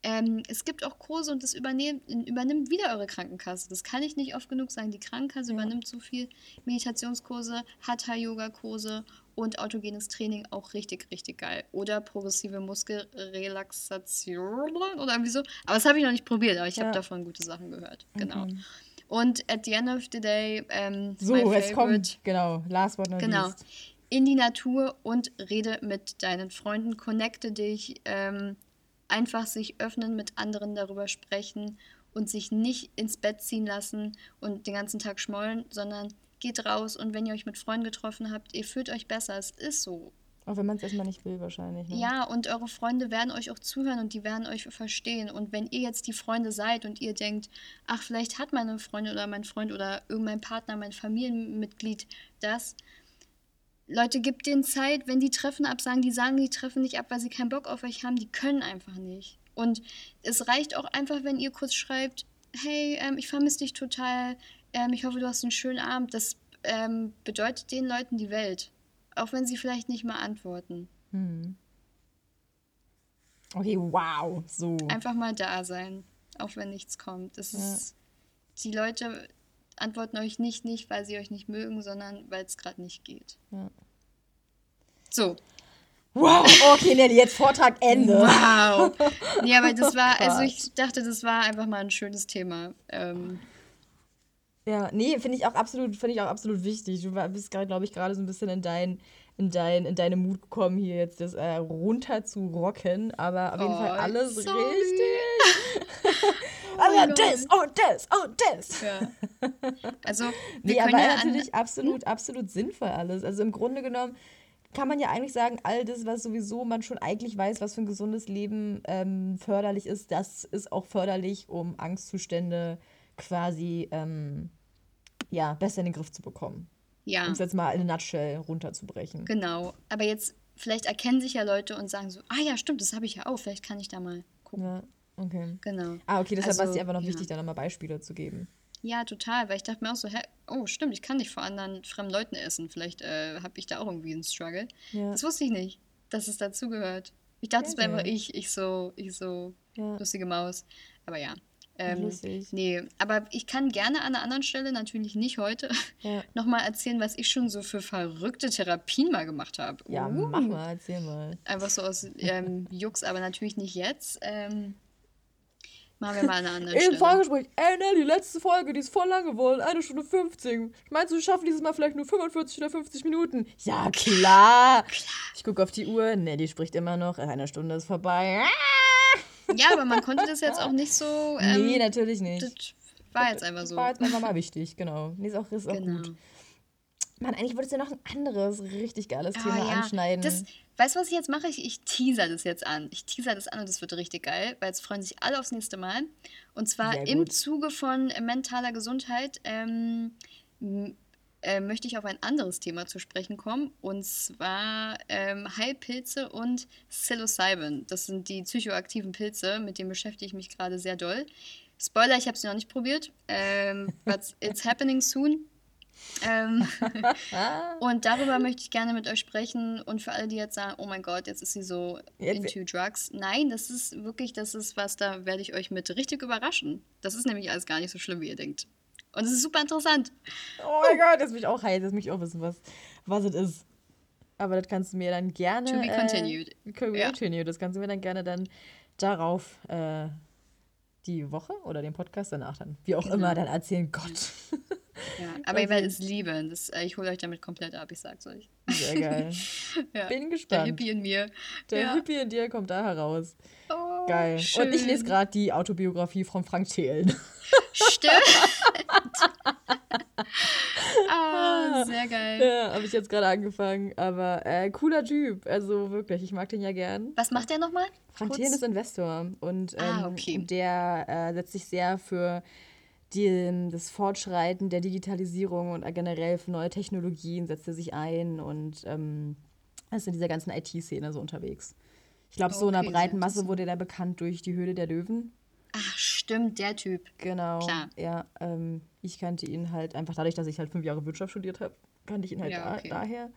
[SPEAKER 1] Ähm, es gibt auch Kurse und das übernimmt, übernimmt wieder eure Krankenkasse. Das kann ich nicht oft genug sagen. Die Krankenkasse ja. übernimmt so viel Meditationskurse, Hatha-Yoga-Kurse und autogenes Training auch richtig, richtig geil. Oder progressive Muskelrelaxation oder irgendwie so. Aber das habe ich noch nicht probiert, aber ich ja. habe davon gute Sachen gehört. Genau. Mhm. Und at the end of the day, ähm,
[SPEAKER 2] so, jetzt kommt, genau, last but not genau. least.
[SPEAKER 1] In die Natur und rede mit deinen Freunden, connecte dich, ähm, einfach sich öffnen, mit anderen darüber sprechen und sich nicht ins Bett ziehen lassen und den ganzen Tag schmollen, sondern geht raus und wenn ihr euch mit Freunden getroffen habt, ihr fühlt euch besser. Es ist so.
[SPEAKER 2] Auch wenn man es erstmal nicht will, wahrscheinlich. Ne?
[SPEAKER 1] Ja, und eure Freunde werden euch auch zuhören und die werden euch verstehen. Und wenn ihr jetzt die Freunde seid und ihr denkt, ach, vielleicht hat meine Freundin oder mein Freund oder irgendein Partner, mein Familienmitglied das. Leute, gebt denen Zeit, wenn die Treffen absagen, die sagen, die treffen nicht ab, weil sie keinen Bock auf euch haben, die können einfach nicht. Und es reicht auch einfach, wenn ihr kurz schreibt, hey, ähm, ich vermisse dich total, ähm, ich hoffe, du hast einen schönen Abend. Das ähm, bedeutet den Leuten die Welt. Auch wenn sie vielleicht nicht mal antworten. Hm.
[SPEAKER 2] Okay, wow. So.
[SPEAKER 1] Einfach mal da sein, auch wenn nichts kommt. Das ja. ist, die Leute antworten euch nicht, nicht, weil sie euch nicht mögen, sondern weil es gerade nicht geht. Ja. So.
[SPEAKER 2] Wow, okay, Nelly, jetzt Vortrag Ende.
[SPEAKER 1] Wow. Ja, aber das war, also (laughs) ich dachte, das war einfach mal ein schönes Thema. Ähm,
[SPEAKER 2] ja, nee, finde ich auch absolut, finde ich auch absolut wichtig. Du bist gerade, glaube ich, gerade so ein bisschen in dein, in dein, in deine Mut gekommen, hier jetzt das äh, runter zu rocken, aber auf jeden oh, Fall alles sorry. richtig. (laughs) aber oh das, oh das, oh das. Ja. Also, (laughs) wir nee, aber ja natürlich hm? absolut, absolut sinnvoll alles. Also im Grunde genommen kann man ja eigentlich sagen, all das, was sowieso man schon eigentlich weiß, was für ein gesundes Leben ähm, förderlich ist, das ist auch förderlich, um Angstzustände zu quasi ähm, ja, besser in den Griff zu bekommen. Ja. Um es jetzt mal in eine Nutshell runterzubrechen.
[SPEAKER 1] Genau. Aber jetzt, vielleicht erkennen sich ja Leute und sagen so, ah ja, stimmt, das habe ich ja auch, vielleicht kann ich da mal gucken. Ja,
[SPEAKER 2] okay.
[SPEAKER 1] Genau.
[SPEAKER 2] Ah, okay, deshalb also, war es dir einfach noch ja. wichtig, da nochmal Beispiele zu geben.
[SPEAKER 1] Ja, total, weil ich dachte mir auch so, hä, oh, stimmt, ich kann nicht vor anderen fremden Leuten essen. Vielleicht äh, habe ich da auch irgendwie einen Struggle. Ja. Das wusste ich nicht, dass es dazugehört. Ich dachte, es okay. wäre einfach ich, ich so, ich so lustige Maus. Aber ja, ähm, nee, aber ich kann gerne an einer anderen Stelle, natürlich nicht heute, ja. (laughs) nochmal erzählen, was ich schon so für verrückte Therapien mal gemacht habe.
[SPEAKER 2] Ja, uh. mach mal, erzähl mal.
[SPEAKER 1] Einfach so aus ähm, (laughs) Jux, aber natürlich nicht jetzt. Ähm, Machen wir mal eine andere (laughs)
[SPEAKER 2] Stelle. Im Vorgespräch, ey Nelly, die letzte Folge, die ist voll lang geworden, eine Stunde 50. Meinst du, wir schaffen dieses Mal vielleicht nur 45 oder 50 Minuten? Ja, klar. klar. Ich gucke auf die Uhr, Nelly spricht immer noch, eine Stunde ist vorbei.
[SPEAKER 1] Ja, aber man konnte das jetzt auch nicht so...
[SPEAKER 2] Ähm, nee, natürlich nicht.
[SPEAKER 1] Das war jetzt einfach so.
[SPEAKER 2] War jetzt einfach mal wichtig, genau. Nee, ist auch, ist auch genau. gut. Mann, eigentlich wolltest du ja noch ein anderes richtig geiles ah, Thema ja. anschneiden.
[SPEAKER 1] Das, weißt du, was ich jetzt mache? Ich, ich teaser das jetzt an. Ich teaser das an und das wird richtig geil, weil jetzt freuen sich alle aufs nächste Mal. Und zwar im Zuge von mentaler Gesundheit ähm, äh, möchte ich auf ein anderes Thema zu sprechen kommen. Und zwar ähm, Heilpilze und Psilocybin. Das sind die psychoaktiven Pilze, mit denen beschäftige ich mich gerade sehr doll. Spoiler, ich habe sie noch nicht probiert, ähm, (laughs) but it's happening soon. Ähm, (laughs) und darüber möchte ich gerne mit euch sprechen. Und für alle, die jetzt sagen, oh mein Gott, jetzt ist sie so jetzt into drugs. Nein, das ist wirklich, das ist was, da werde ich euch mit richtig überraschen. Das ist nämlich alles gar nicht so schlimm, wie ihr denkt. Und es ist super interessant.
[SPEAKER 2] Oh mein Gott, jetzt bin ich auch heiß, jetzt möchte ich auch wissen, was, was es ist. Aber das kannst du mir dann gerne. To be continued. Äh, continued. Ja. Das kannst du mir dann gerne dann darauf äh, die Woche oder den Podcast danach dann, wie auch genau. immer, dann erzählen. Gott.
[SPEAKER 1] Ja, (laughs) aber ihr werdet es lieben. Das, äh, ich hole euch damit komplett ab, ich sag's euch. Sehr geil. (laughs)
[SPEAKER 2] ja, Bin gespannt.
[SPEAKER 1] Der Hippie in mir.
[SPEAKER 2] Der ja. Hippie in dir kommt da heraus. Oh, geil. Schön. Und ich lese gerade die Autobiografie von Frank Thelen. Stimmt. (laughs)
[SPEAKER 1] ah, sehr geil.
[SPEAKER 2] Ja, habe ich jetzt gerade angefangen. Aber äh, cooler Typ. Also wirklich, ich mag den ja gern.
[SPEAKER 1] Was macht der nochmal?
[SPEAKER 2] Frank Thelen ist Investor. Und ah, ähm, ah, okay. der äh, setzt sich sehr für die, das Fortschreiten der Digitalisierung und generell für neue Technologien setzt er sich ein und ähm, ist in dieser ganzen IT-Szene so unterwegs. Ich glaube, okay, so in einer breiten Masse wurde er bekannt durch die Höhle der Löwen.
[SPEAKER 1] Ach, stimmt, der Typ.
[SPEAKER 2] Genau. Klar. Ja, ähm, ich kannte ihn halt einfach dadurch, dass ich halt fünf Jahre Wirtschaft studiert habe, kannte ich ihn halt ja, okay. da, daher.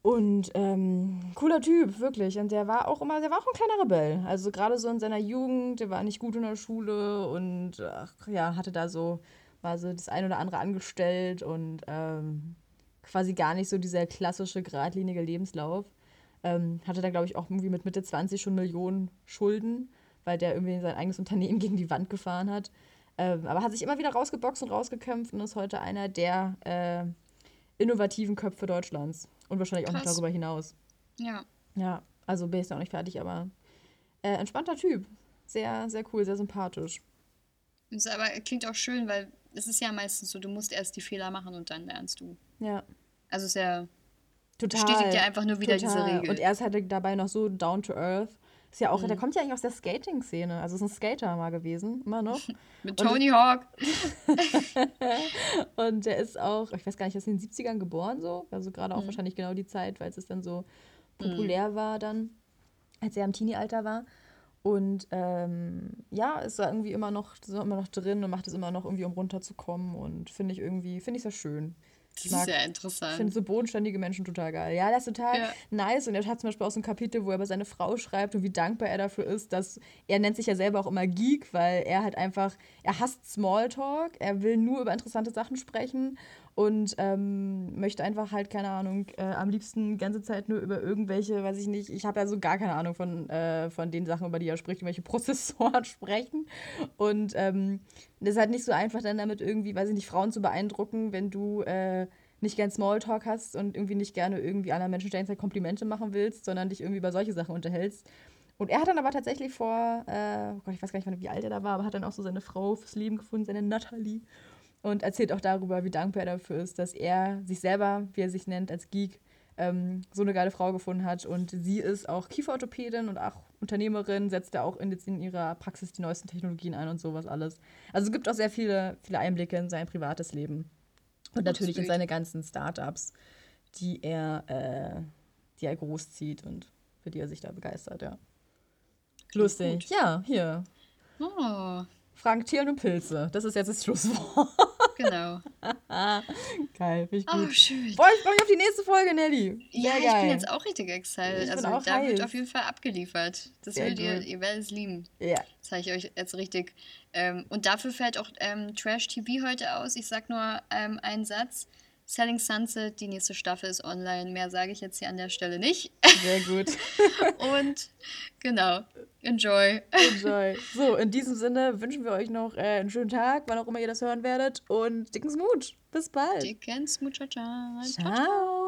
[SPEAKER 2] Und ähm, cooler Typ, wirklich. Und der war auch immer, der war auch ein kleiner Rebell. Also gerade so in seiner Jugend, der war nicht gut in der Schule und ach, ja, hatte da so, war so das ein oder andere angestellt und ähm, quasi gar nicht so dieser klassische, geradlinige Lebenslauf. Ähm, hatte da, glaube ich, auch irgendwie mit Mitte 20 schon Millionen Schulden, weil der irgendwie sein eigenes Unternehmen (laughs) gegen die Wand gefahren hat. Ähm, aber hat sich immer wieder rausgeboxt und rausgekämpft und ist heute einer der äh, innovativen Köpfe Deutschlands. Und wahrscheinlich auch Krass. noch darüber hinaus.
[SPEAKER 1] Ja.
[SPEAKER 2] Ja, also bin ich noch nicht fertig, aber äh, entspannter Typ. Sehr, sehr cool, sehr sympathisch.
[SPEAKER 1] Das aber klingt auch schön, weil es ist ja meistens so, du musst erst die Fehler machen und dann lernst du.
[SPEAKER 2] Ja.
[SPEAKER 1] Also ist ja. Total. Bestätigt ja einfach nur wieder Total. diese Regel.
[SPEAKER 2] Und er ist halt dabei noch so down to earth. Ist ja auch, mhm. der kommt ja eigentlich aus der Skating-Szene. Also ist ein Skater mal gewesen, immer noch. (laughs)
[SPEAKER 1] Mit Tony und, Hawk. (laughs)
[SPEAKER 2] und der ist auch, ich weiß gar nicht, ist in den 70ern geboren so. Also gerade auch mhm. wahrscheinlich genau die Zeit, weil es dann so populär mhm. war dann, als er im Teenie-Alter war. Und ähm, ja, ist da irgendwie immer noch, ist immer noch drin und macht es immer noch irgendwie, um runterzukommen. Und finde ich irgendwie, finde ich sehr schön.
[SPEAKER 1] Das mag, ist ja interessant.
[SPEAKER 2] Ich finde so bodenständige Menschen total geil. Ja, das ist total ja. nice. Und er hat zum Beispiel auch so ein Kapitel, wo er über seine Frau schreibt und wie dankbar er dafür ist, dass er nennt sich ja selber auch immer Geek, weil er halt einfach, er hasst Smalltalk, er will nur über interessante Sachen sprechen und ähm, möchte einfach halt, keine Ahnung, äh, am liebsten die ganze Zeit nur über irgendwelche, weiß ich nicht, ich habe ja so gar keine Ahnung von, äh, von den Sachen, über die er spricht, irgendwelche (laughs) Prozessoren sprechen. Und ähm, das ist halt nicht so einfach, dann damit irgendwie, weiß ich nicht, Frauen zu beeindrucken, wenn du äh, nicht gern Smalltalk hast und irgendwie nicht gerne irgendwie anderen Menschen ständig Komplimente machen willst, sondern dich irgendwie über solche Sachen unterhältst. Und er hat dann aber tatsächlich vor, äh, oh Gott, ich weiß gar nicht, wie alt er da war, aber hat dann auch so seine Frau fürs Leben gefunden, seine Natalie und erzählt auch darüber, wie dankbar er dafür ist, dass er sich selber, wie er sich nennt, als Geek, ähm, so eine geile Frau gefunden hat. Und sie ist auch Kieferorthopädin und auch Unternehmerin, setzt da auch in, in ihrer Praxis die neuesten Technologien ein und sowas alles. Also es gibt auch sehr viele, viele Einblicke in sein privates Leben. Und natürlich in seine ganzen Startups, die er, äh, die er großzieht und für die er sich da begeistert, ja. Lustig. Ja, hier.
[SPEAKER 1] Oh.
[SPEAKER 2] Frank Thielen und Pilze. Das ist jetzt das Schlusswort.
[SPEAKER 1] Genau. (laughs)
[SPEAKER 2] geil, finde ich
[SPEAKER 1] gut. Oh, schön.
[SPEAKER 2] Boah, ich freue mich auf die nächste Folge, Nelly.
[SPEAKER 1] Sehr ja, ich geil. bin jetzt auch richtig excited. Also da heiß. wird auf jeden Fall abgeliefert. Das werdet ihr, ihr werdet es lieben.
[SPEAKER 2] Ja.
[SPEAKER 1] Das zeige ich euch jetzt richtig. Ähm, und dafür fällt auch ähm, Trash TV heute aus. Ich sag nur ähm, einen Satz. Selling Sunset, die nächste Staffel ist online. Mehr sage ich jetzt hier an der Stelle nicht.
[SPEAKER 2] Sehr gut. (laughs)
[SPEAKER 1] Und genau, enjoy.
[SPEAKER 2] Enjoy. So, in diesem Sinne wünschen wir euch noch äh, einen schönen Tag, wann auch immer ihr das hören werdet. Und dicken Smooch. Bis bald.
[SPEAKER 1] Dicken Smooch. Ciao.
[SPEAKER 2] ciao. ciao.